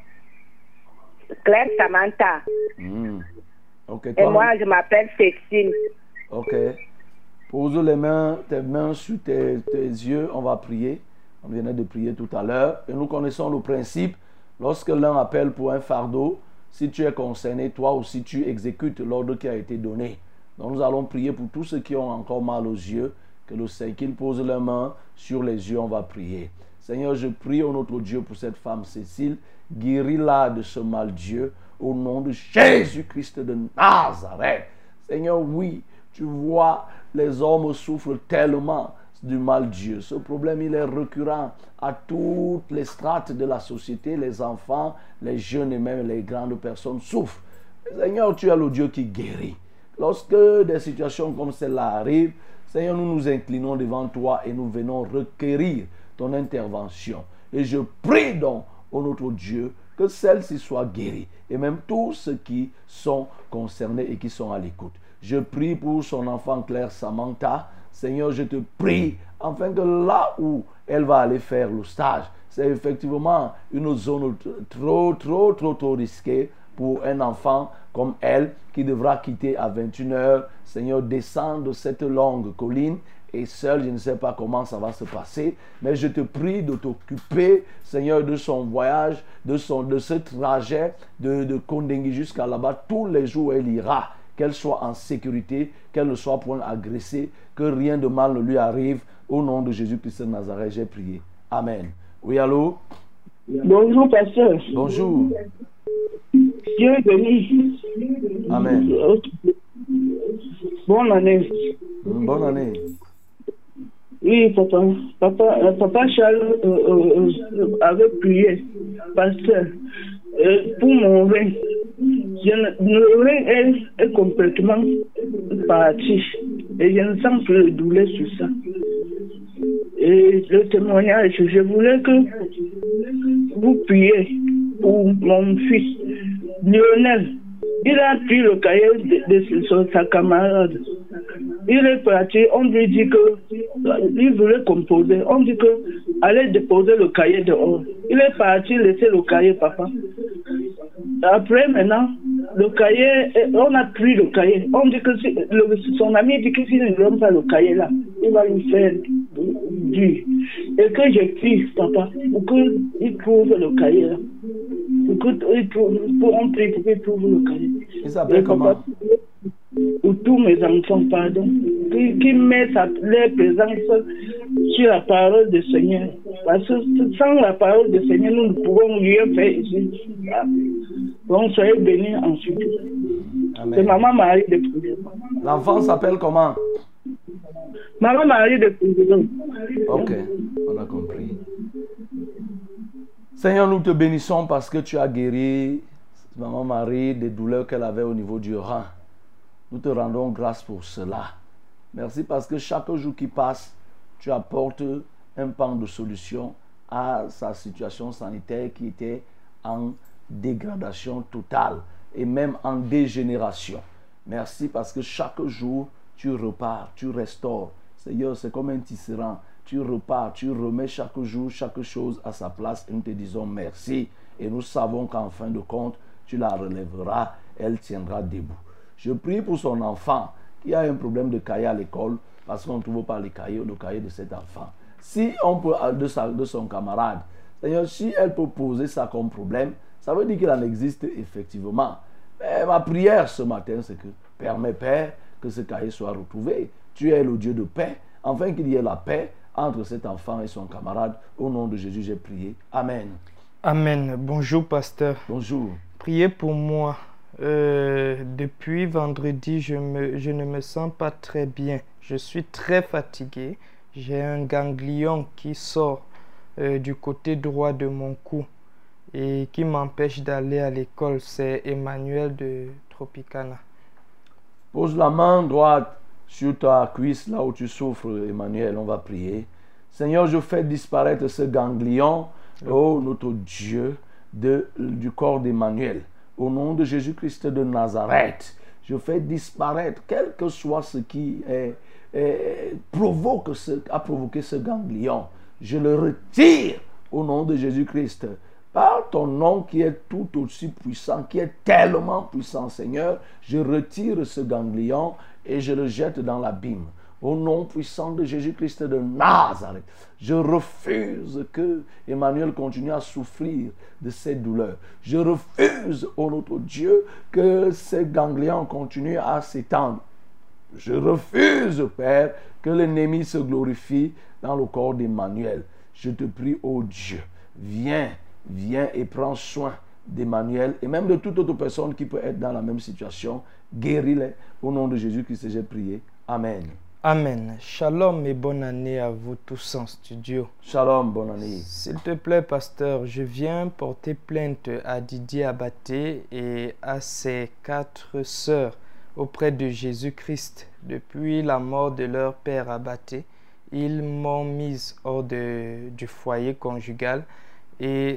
Claire Samantha. Et moi, je m'appelle Cécile. Ok. Pose les mains, tes mains sur tes, tes yeux. On va prier. On venait de prier tout à l'heure. Et nous connaissons le principe. Lorsque l'un appelle pour un fardeau, si tu es concerné, toi aussi tu exécutes l'ordre qui a été donné. Donc nous allons prier pour tous ceux qui ont encore mal aux yeux, que le Seigneur, qu'ils posent leurs mains sur les yeux, on va prier. Seigneur, je prie au notre Dieu pour cette femme Cécile. Guéris-la de ce mal, Dieu, au nom de Jésus-Christ de Nazareth. Seigneur, oui, tu vois, les hommes souffrent tellement du mal Dieu. Ce problème, il est récurrent à toutes les strates de la société, les enfants, les jeunes et même les grandes personnes souffrent. Seigneur, tu es le Dieu qui guérit. Lorsque des situations comme celle-là arrivent, Seigneur, nous nous inclinons devant toi et nous venons requérir ton intervention. Et je prie donc, au notre Dieu, que celle-ci soit guérie. Et même tous ceux qui sont concernés et qui sont à l'écoute. Je prie pour son enfant Claire Samantha. Seigneur, je te prie afin que là où elle va aller faire le stage, c'est effectivement une zone trop, trop, trop, trop risquée pour un enfant comme elle qui devra quitter à 21h. Seigneur, descendre de cette longue colline et seul, je ne sais pas comment ça va se passer, mais je te prie de t'occuper, Seigneur, de son voyage, de, son, de ce trajet de, de Kondengui jusqu'à là-bas, tous les jours elle ira, qu'elle soit en sécurité, qu'elle ne soit point agressée, que rien de mal ne lui arrive. Au nom de Jésus-Christ de Nazareth, j'ai prié. Amen. Oui, allô? Bonjour, pasteur. Bonjour. Dieu est béni. Amen. Bonne année. Bonne année. Oui, papa. Papa, euh, papa Charles euh, euh, euh, avait prié, pasteur, euh, pour mon rein. Le rein est, est complètement parti et je ne sens plus de douleur sur ça. Et le témoignage, je voulais que vous priez pour mon fils, Lionel. Il a pris le cahier de, sa camarade. Il est parti, on lui dit que il voulait composer. On dit que allez déposer le cahier dehors. Il est parti laisser le cahier, papa. Après, maintenant, le cahier, on a pris le cahier. On dit que si- le- son ami dit que s'il ne donne pas le cahier là, il va lui faire du. Et que j'ai pris, papa, pour qu'il trouve le cahier là. Pour qu'il trouve, pour on prie pour qu'il trouve le cahier. Il s'appelle comment? Pour tous mes enfants, pardon. Qui, qui met sa, leur présence sur la parole du Seigneur. Parce que sans la parole du Seigneur, nous ne pouvons rien faire ici. Donc, soyez bénis ensuite. C'est. Maman Marie de Prison. L'enfant s'appelle comment? Maman Marie de Prison. Ok, on a compris. Seigneur, nous te bénissons parce que tu as guéri Maman Marie des douleurs qu'elle avait au niveau du rein. Nous te rendons grâce pour cela. Merci parce que chaque jour qui passe, tu apportes un pan de solution à sa situation sanitaire qui était en dégradation totale et même en dégénération. Merci parce que chaque jour, tu repars, tu restaures. Seigneur, c'est comme un tisserand. Tu repars, tu remets chaque jour chaque chose à sa place nous te disons merci. Et nous savons qu'en fin de compte, tu la relèveras, elle tiendra debout. Je prie pour son enfant qui a un problème de cahier à l'école parce qu'on ne trouve pas les cahiers, le cahier de cet enfant. Si on peut, de, sa- de son camarade, Seigneur, si elle peut poser ça comme problème, ça veut dire qu'il en existe effectivement. Mais ma prière ce matin, c'est que, permets, Père, que ce cahier soit retrouvé. Tu es le Dieu de paix, afin qu'il y ait la paix entre cet enfant et son camarade. Au nom de Jésus, j'ai prié. Amen. Amen. Bonjour, pasteur. Bonjour. Priez pour moi. Euh, depuis vendredi, je, me, je ne me sens pas très bien. Je suis très fatigué. J'ai un ganglion qui sort euh, du côté droit de mon cou et qui m'empêche d'aller à l'école. C'est Emmanuel de Tropicana. Pose la main droite sur ta cuisse, là où tu souffres, Emmanuel. On va prier. Seigneur, je fais disparaître ce ganglion, oh notre Dieu, de, du corps d'Emmanuel. Au nom de Jésus-Christ de Nazareth, je fais disparaître, quel que soit ce qui est, provoque ce, a provoqué ce ganglion. Je le retire au nom de Jésus-Christ. Par ton nom qui est tout aussi puissant, qui est tellement puissant, Seigneur, je retire ce ganglion et je le jette dans l'abîme. Au nom puissant de Jésus-Christ de Nazareth, je refuse que Emmanuel continue à souffrir de ces douleurs. Je refuse, ô notre Dieu, que ces ganglions continuent à s'étendre. Je refuse, Père, que l'ennemi se glorifie dans le corps d'Emmanuel. Je te prie, ô Dieu, viens, viens et prends soin d'Emmanuel et même de toute autre personne qui peut être dans la même situation. Guéris-les. Au nom de Jésus-Christ, j'ai prié. Amen. Amen. Shalom et bonne année à vous tous en studio. Shalom, bonne année. S'il te plaît, pasteur, je viens porter plainte à Didier Abaté et à ses quatre sœurs auprès de Jésus-Christ depuis la mort de leur père Abaté. ils m'ont mise hors de- du foyer conjugal et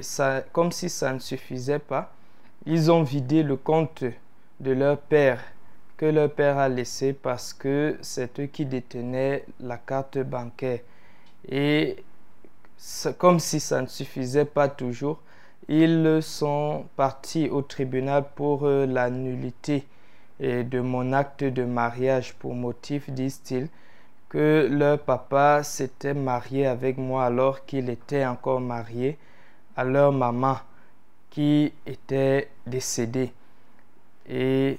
comme si ça ne suffisait pas, ils ont vidé le compte de leur père que leur père a laissé parce que c'est eux qui détenaient la carte bancaire. Et comme si ça ne suffisait pas toujours, ils sont partis au tribunal pour euh, la nullité euh, de mon acte de mariage pour motif, disent-ils, que leur papa s'était marié avec moi alors qu'il était encore marié à leur maman qui était décédée. Et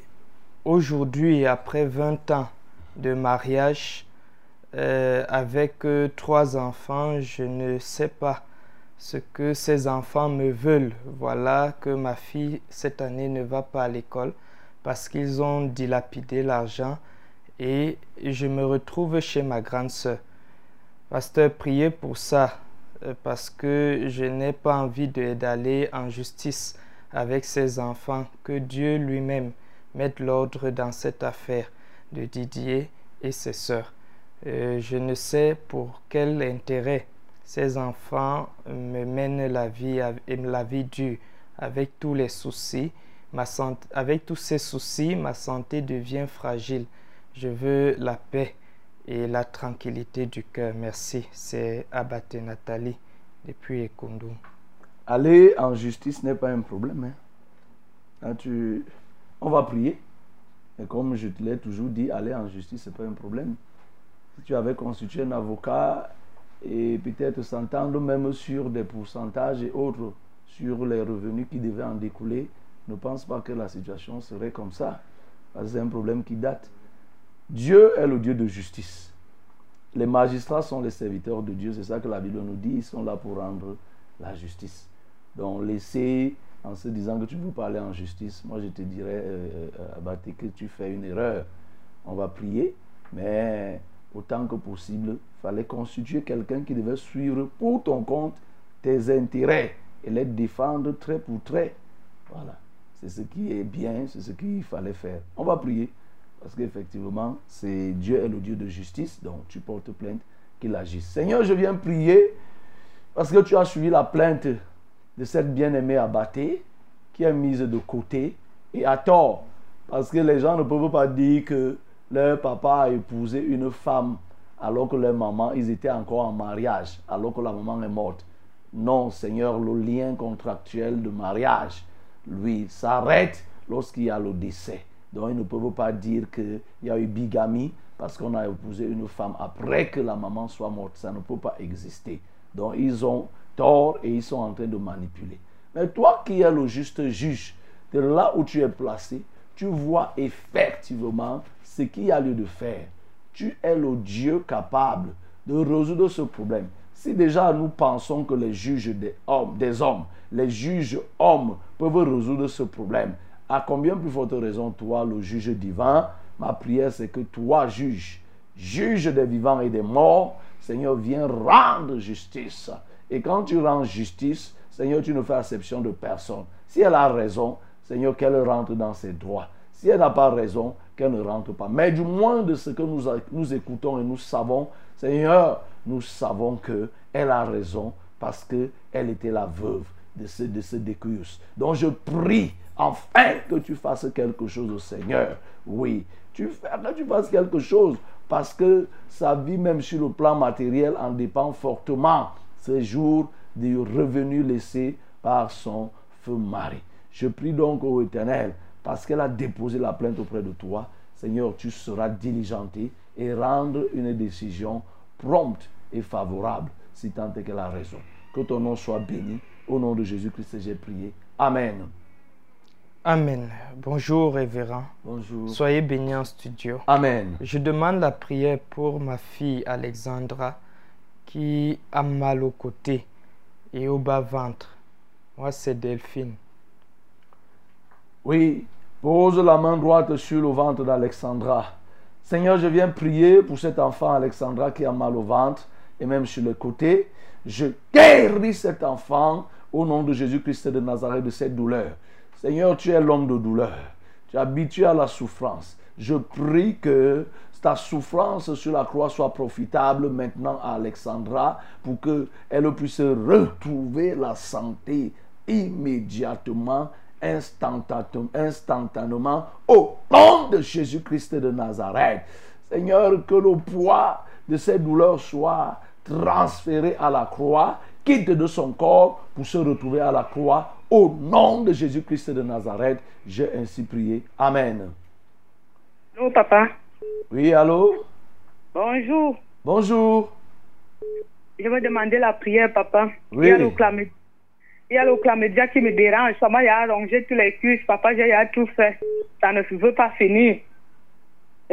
aujourd'hui, après 20 ans de mariage, euh, avec euh, trois enfants, je ne sais pas ce que ces enfants me veulent. Voilà que ma fille cette année ne va pas à l'école parce qu'ils ont dilapidé l'argent et je me retrouve chez ma grande sœur. Pasteur, priez pour ça euh, parce que je n'ai pas envie d'aller en justice avec ces enfants. Que Dieu lui-même mette l'ordre dans cette affaire de Didier et ses sœurs. Euh, je ne sais pour quel intérêt ces enfants me mènent la vie, la vie dure avec tous les soucis. Ma santé, avec tous ces soucis, ma santé devient fragile. Je veux la paix et la tranquillité du cœur. Merci. C'est Abate Nathalie depuis Ekondo. Aller en justice n'est pas un problème. hein. Tu... On va prier. Et comme je te l'ai toujours dit, aller en justice, ce n'est pas un problème. Si tu avais constitué un avocat et peut-être s'entendre même sur des pourcentages et autres, sur les revenus qui devaient en découler, ne pense pas que la situation serait comme ça. C'est un problème qui date. Dieu est le Dieu de justice. Les magistrats sont les serviteurs de Dieu. C'est ça que la Bible nous dit. Ils sont là pour rendre la justice. Donc, laisser en se disant que tu veux parler en justice, moi je te dirais, euh, euh, Abaté, que tu fais une erreur. On va prier, mais autant que possible, il fallait constituer quelqu'un qui devait suivre pour ton compte tes intérêts et les défendre trait pour trait. Voilà. C'est ce qui est bien, c'est ce qu'il fallait faire. On va prier. Parce qu'effectivement, c'est Dieu est le Dieu de justice, donc tu portes plainte qu'il agisse. Seigneur, je viens prier parce que tu as suivi la plainte de cette bien-aimée abattée qui est mise de côté et à tort. Parce que les gens ne peuvent pas dire que leur papa a épousé une femme alors que leur maman, ils étaient encore en mariage, alors que la maman est morte. Non, Seigneur, le lien contractuel de mariage, lui, s'arrête lorsqu'il y a le décès. Donc, ils ne peuvent pas dire qu'il y a eu bigamie parce qu'on a épousé une femme après que la maman soit morte. Ça ne peut pas exister. Donc, ils ont tort et ils sont en train de manipuler. Mais toi qui es le juste juge, de là où tu es placé, tu vois effectivement ce qu'il y a lieu de faire. Tu es le Dieu capable de résoudre ce problème. Si déjà nous pensons que les juges des hommes, les juges hommes peuvent résoudre ce problème, à combien plus forte raison toi, le juge divin, ma prière c'est que toi, juge, juge des vivants et des morts, Seigneur, viens rendre justice. Et quand tu rends justice, Seigneur, tu ne fais exception de personne. Si elle a raison, Seigneur, qu'elle rentre dans ses droits. Si elle n'a pas raison, qu'elle ne rentre pas. Mais du moins de ce que nous, nous écoutons et nous savons, Seigneur, nous savons qu'elle a raison parce qu'elle était la veuve de ce, de ce. Donc je prie enfin que tu fasses quelque chose au Seigneur. Oui, tu que tu fasses quelque chose parce que sa vie, même sur le plan matériel, en dépend fortement ce jour du revenu laissé par son feu mari. Je prie donc au Éternel, parce qu'elle a déposé la plainte auprès de toi, Seigneur, tu seras diligenté et rendre une décision prompte et favorable, si tant est qu'elle a raison. Que ton nom soit béni. Au nom de Jésus-Christ, j'ai prié. Amen. Amen. Bonjour, révérend. Bonjour. Soyez bénis en studio. Amen. Je demande la prière pour ma fille Alexandra qui a mal au côté et au bas-ventre. Moi, c'est Delphine. Oui, pose la main droite sur le ventre d'Alexandra. Seigneur, je viens prier pour cet enfant Alexandra qui a mal au ventre et même sur le côté. Je guéris cet enfant au nom de Jésus-Christ de Nazareth de cette douleur. Seigneur, tu es l'homme de douleur. Tu es habitué à la souffrance. Je prie que ta souffrance sur la croix soit profitable maintenant à Alexandra pour qu'elle puisse retrouver la santé immédiatement, instantanément, au nom de Jésus-Christ de Nazareth. Seigneur, que le poids de ces douleurs soit transféré à la croix, quitte de son corps pour se retrouver à la croix. Au nom de Jésus-Christ de Nazareth, j'ai ainsi prié. Amen. Allô, papa. Oui, allô? Bonjour. Bonjour. Je veux demander la prière, papa. Oui. Il y a le chlamydia, il y a le chlamydia qui me dérange. Papa, il a rongé tous les cuisses. Papa, j'ai tout fait. Ça ne veut pas finir.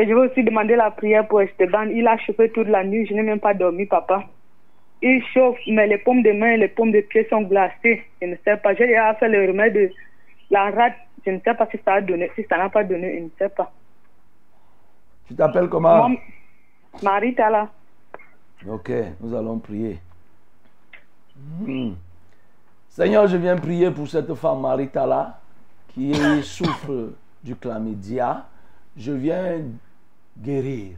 Et je veux aussi demander la prière pour Esteban. Il a chauffé toute la nuit. Je n'ai même pas dormi, papa. Il chauffe, mais les paumes de main et les paumes de pied sont glacées. Je ne sais pas. J'ai déjà fait le remède de la rate. Je ne sais pas si ça a donné. Si ça n'a pas donné, je ne sais pas. Tu t'appelles comment? Maman- Marie, là. Ok, nous allons prier. Hmm. Seigneur, je viens prier pour cette femme Maritala qui souffre du chlamydia. Je viens guérir.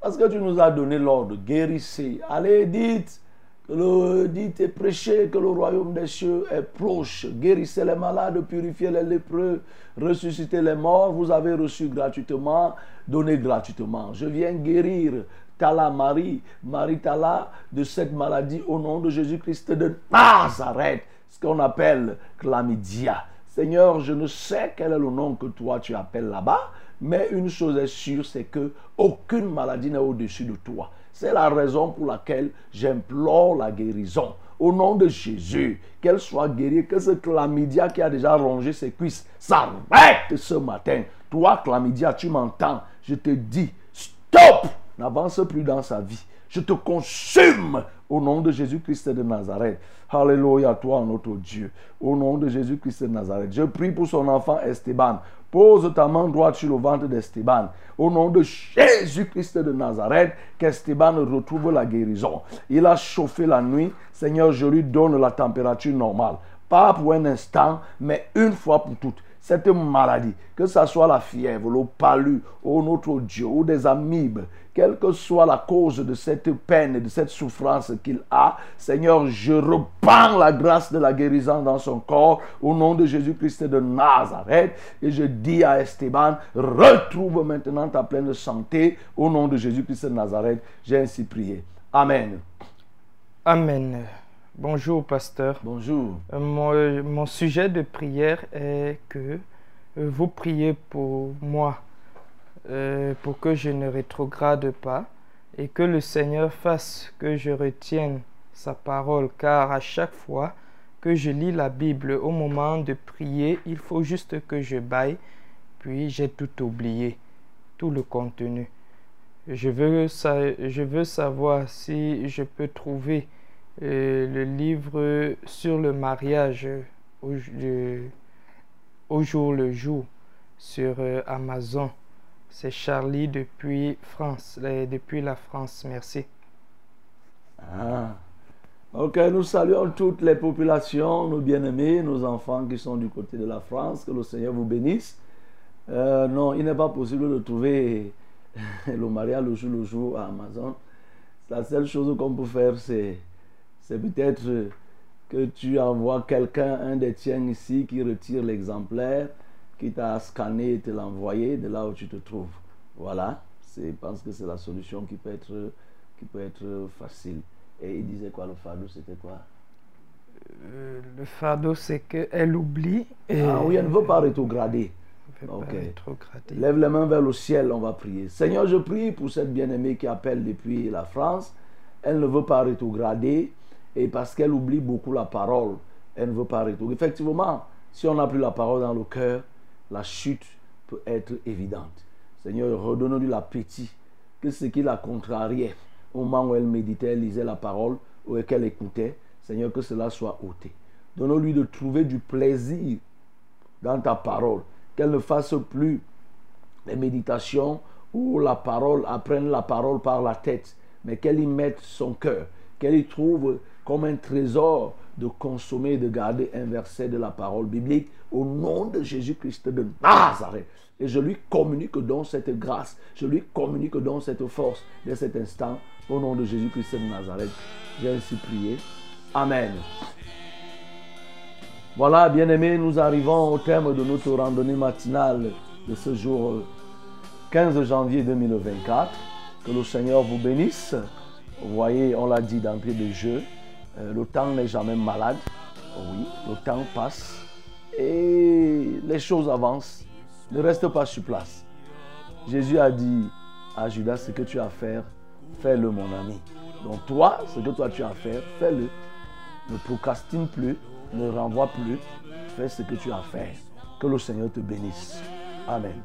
Parce que tu nous as donné l'ordre, guérissez. Allez, dites, dites et prêchez que le royaume des cieux est proche. Guérissez les malades, purifiez les lépreux, ressuscitez les morts. Vous avez reçu gratuitement, donnez gratuitement. Je viens guérir Tala Marie, Marie Tala, de cette maladie au nom de Jésus-Christ de Nazareth, ce qu'on appelle chlamydia. Seigneur, je ne sais quel est le nom que toi tu appelles là-bas, mais une chose est sûre, c'est que aucune maladie n'est au-dessus de toi. C'est la raison pour laquelle j'implore la guérison. Au nom de Jésus, qu'elle soit guérie, que ce chlamydia qui a déjà rongé ses cuisses s'arrête ce matin. Toi, chlamydia, tu m'entends. Je te dis, stop N'avance plus dans sa vie. Je te consume au nom de Jésus-Christ de Nazareth. Alléluia, toi, notre Dieu. Au nom de Jésus-Christ de Nazareth. Je prie pour son enfant Esteban. Pose ta main droite sur le ventre d'Esteban. Au nom de Jésus-Christ de Nazareth, qu'Esteban retrouve la guérison. Il a chauffé la nuit. Seigneur, je lui donne la température normale. Pas pour un instant, mais une fois pour toutes cette maladie, que ce soit la fièvre, le palu, ou notre Dieu, ou des amibes, quelle que soit la cause de cette peine de cette souffrance qu'il a, Seigneur, je reprends la grâce de la guérison dans son corps au nom de Jésus-Christ de Nazareth et je dis à Esteban, retrouve maintenant ta pleine santé au nom de Jésus-Christ de Nazareth. J'ai ainsi prié. Amen. Amen. Bonjour, pasteur. Bonjour. Euh, Mon, mon sujet de prière est que euh, vous priez pour moi, euh, pour que je ne rétrograde pas et que le Seigneur fasse que je retienne sa parole, car à chaque fois que je lis la Bible au moment de prier, il faut juste que je baille, puis j'ai tout oublié, tout le contenu. Je veux, sa- je veux savoir si je peux trouver euh, le livre sur le mariage au, jour le jour sur euh, Amazon. C'est Charlie depuis France, euh, depuis la France. Merci. Ah. Ok, nous saluons toutes les populations, nos bien-aimés, nos enfants qui sont du côté de la France. Que le Seigneur vous bénisse. Non, il n'est pas possible de trouver le mariage le jour le jour à Amazon. La seule chose qu'on peut faire, c'est, c'est peut-être que tu envoies quelqu'un, un des tiens ici, qui retire l'exemplaire, qui t'a scanné et te l'envoyer de là où tu te trouves. Voilà, je pense que c'est la solution qui peut être, qui peut être facile. Et il disait quoi le fardeau, c'était quoi? Euh, le fardeau, c'est qu'elle oublie. Et Ah oui, elle ne veut pas rétrograder. elle veut pas Ok. rétrograder. Lève les mains vers le ciel, on va prier. Seigneur, je prie pour cette bien-aimée qui appelle depuis la France. Elle ne veut pas rétrograder et parce qu'elle oublie beaucoup la parole, elle ne veut pas rétrograder. Effectivement, si on n'a plus la parole dans le cœur, la chute peut être évidente. Seigneur, redonne-lui l'appétit, que ce qui la contrariait au moment où elle méditait, elle lisait la parole ou qu'elle écoutait, Seigneur, que cela soit ôté. Donne-lui de trouver du plaisir dans ta parole, qu'elle ne fasse plus les méditations où la parole, apprenne la parole par la tête, mais qu'elle y mette son cœur, qu'elle y trouve comme un trésor de consommer et de garder un verset de la parole biblique au nom de Jésus-Christ de Nazareth. Et je lui communique donc cette grâce, je lui communique donc cette force dès cet instant au nom de Jésus-Christ de Nazareth. J'ai ainsi prié. Amen. Voilà, bien-aimés, nous arrivons au terme de notre randonnée matinale de ce jour euh, 15 janvier 2024. Que le Seigneur vous bénisse. Vous voyez, on l'a dit d'entrée de jeu, le temps n'est jamais malade. Oui, le temps passe et les choses avancent. Ne reste pas sur place. Jésus a dit à Judas, ce que tu as à faire, fais-le mon ami. Donc toi, ce que toi tu as à faire, fais-le. Ne procrastine plus, ne renvoie plus. Fais ce que tu as à faire. Que le Seigneur te bénisse. Amen.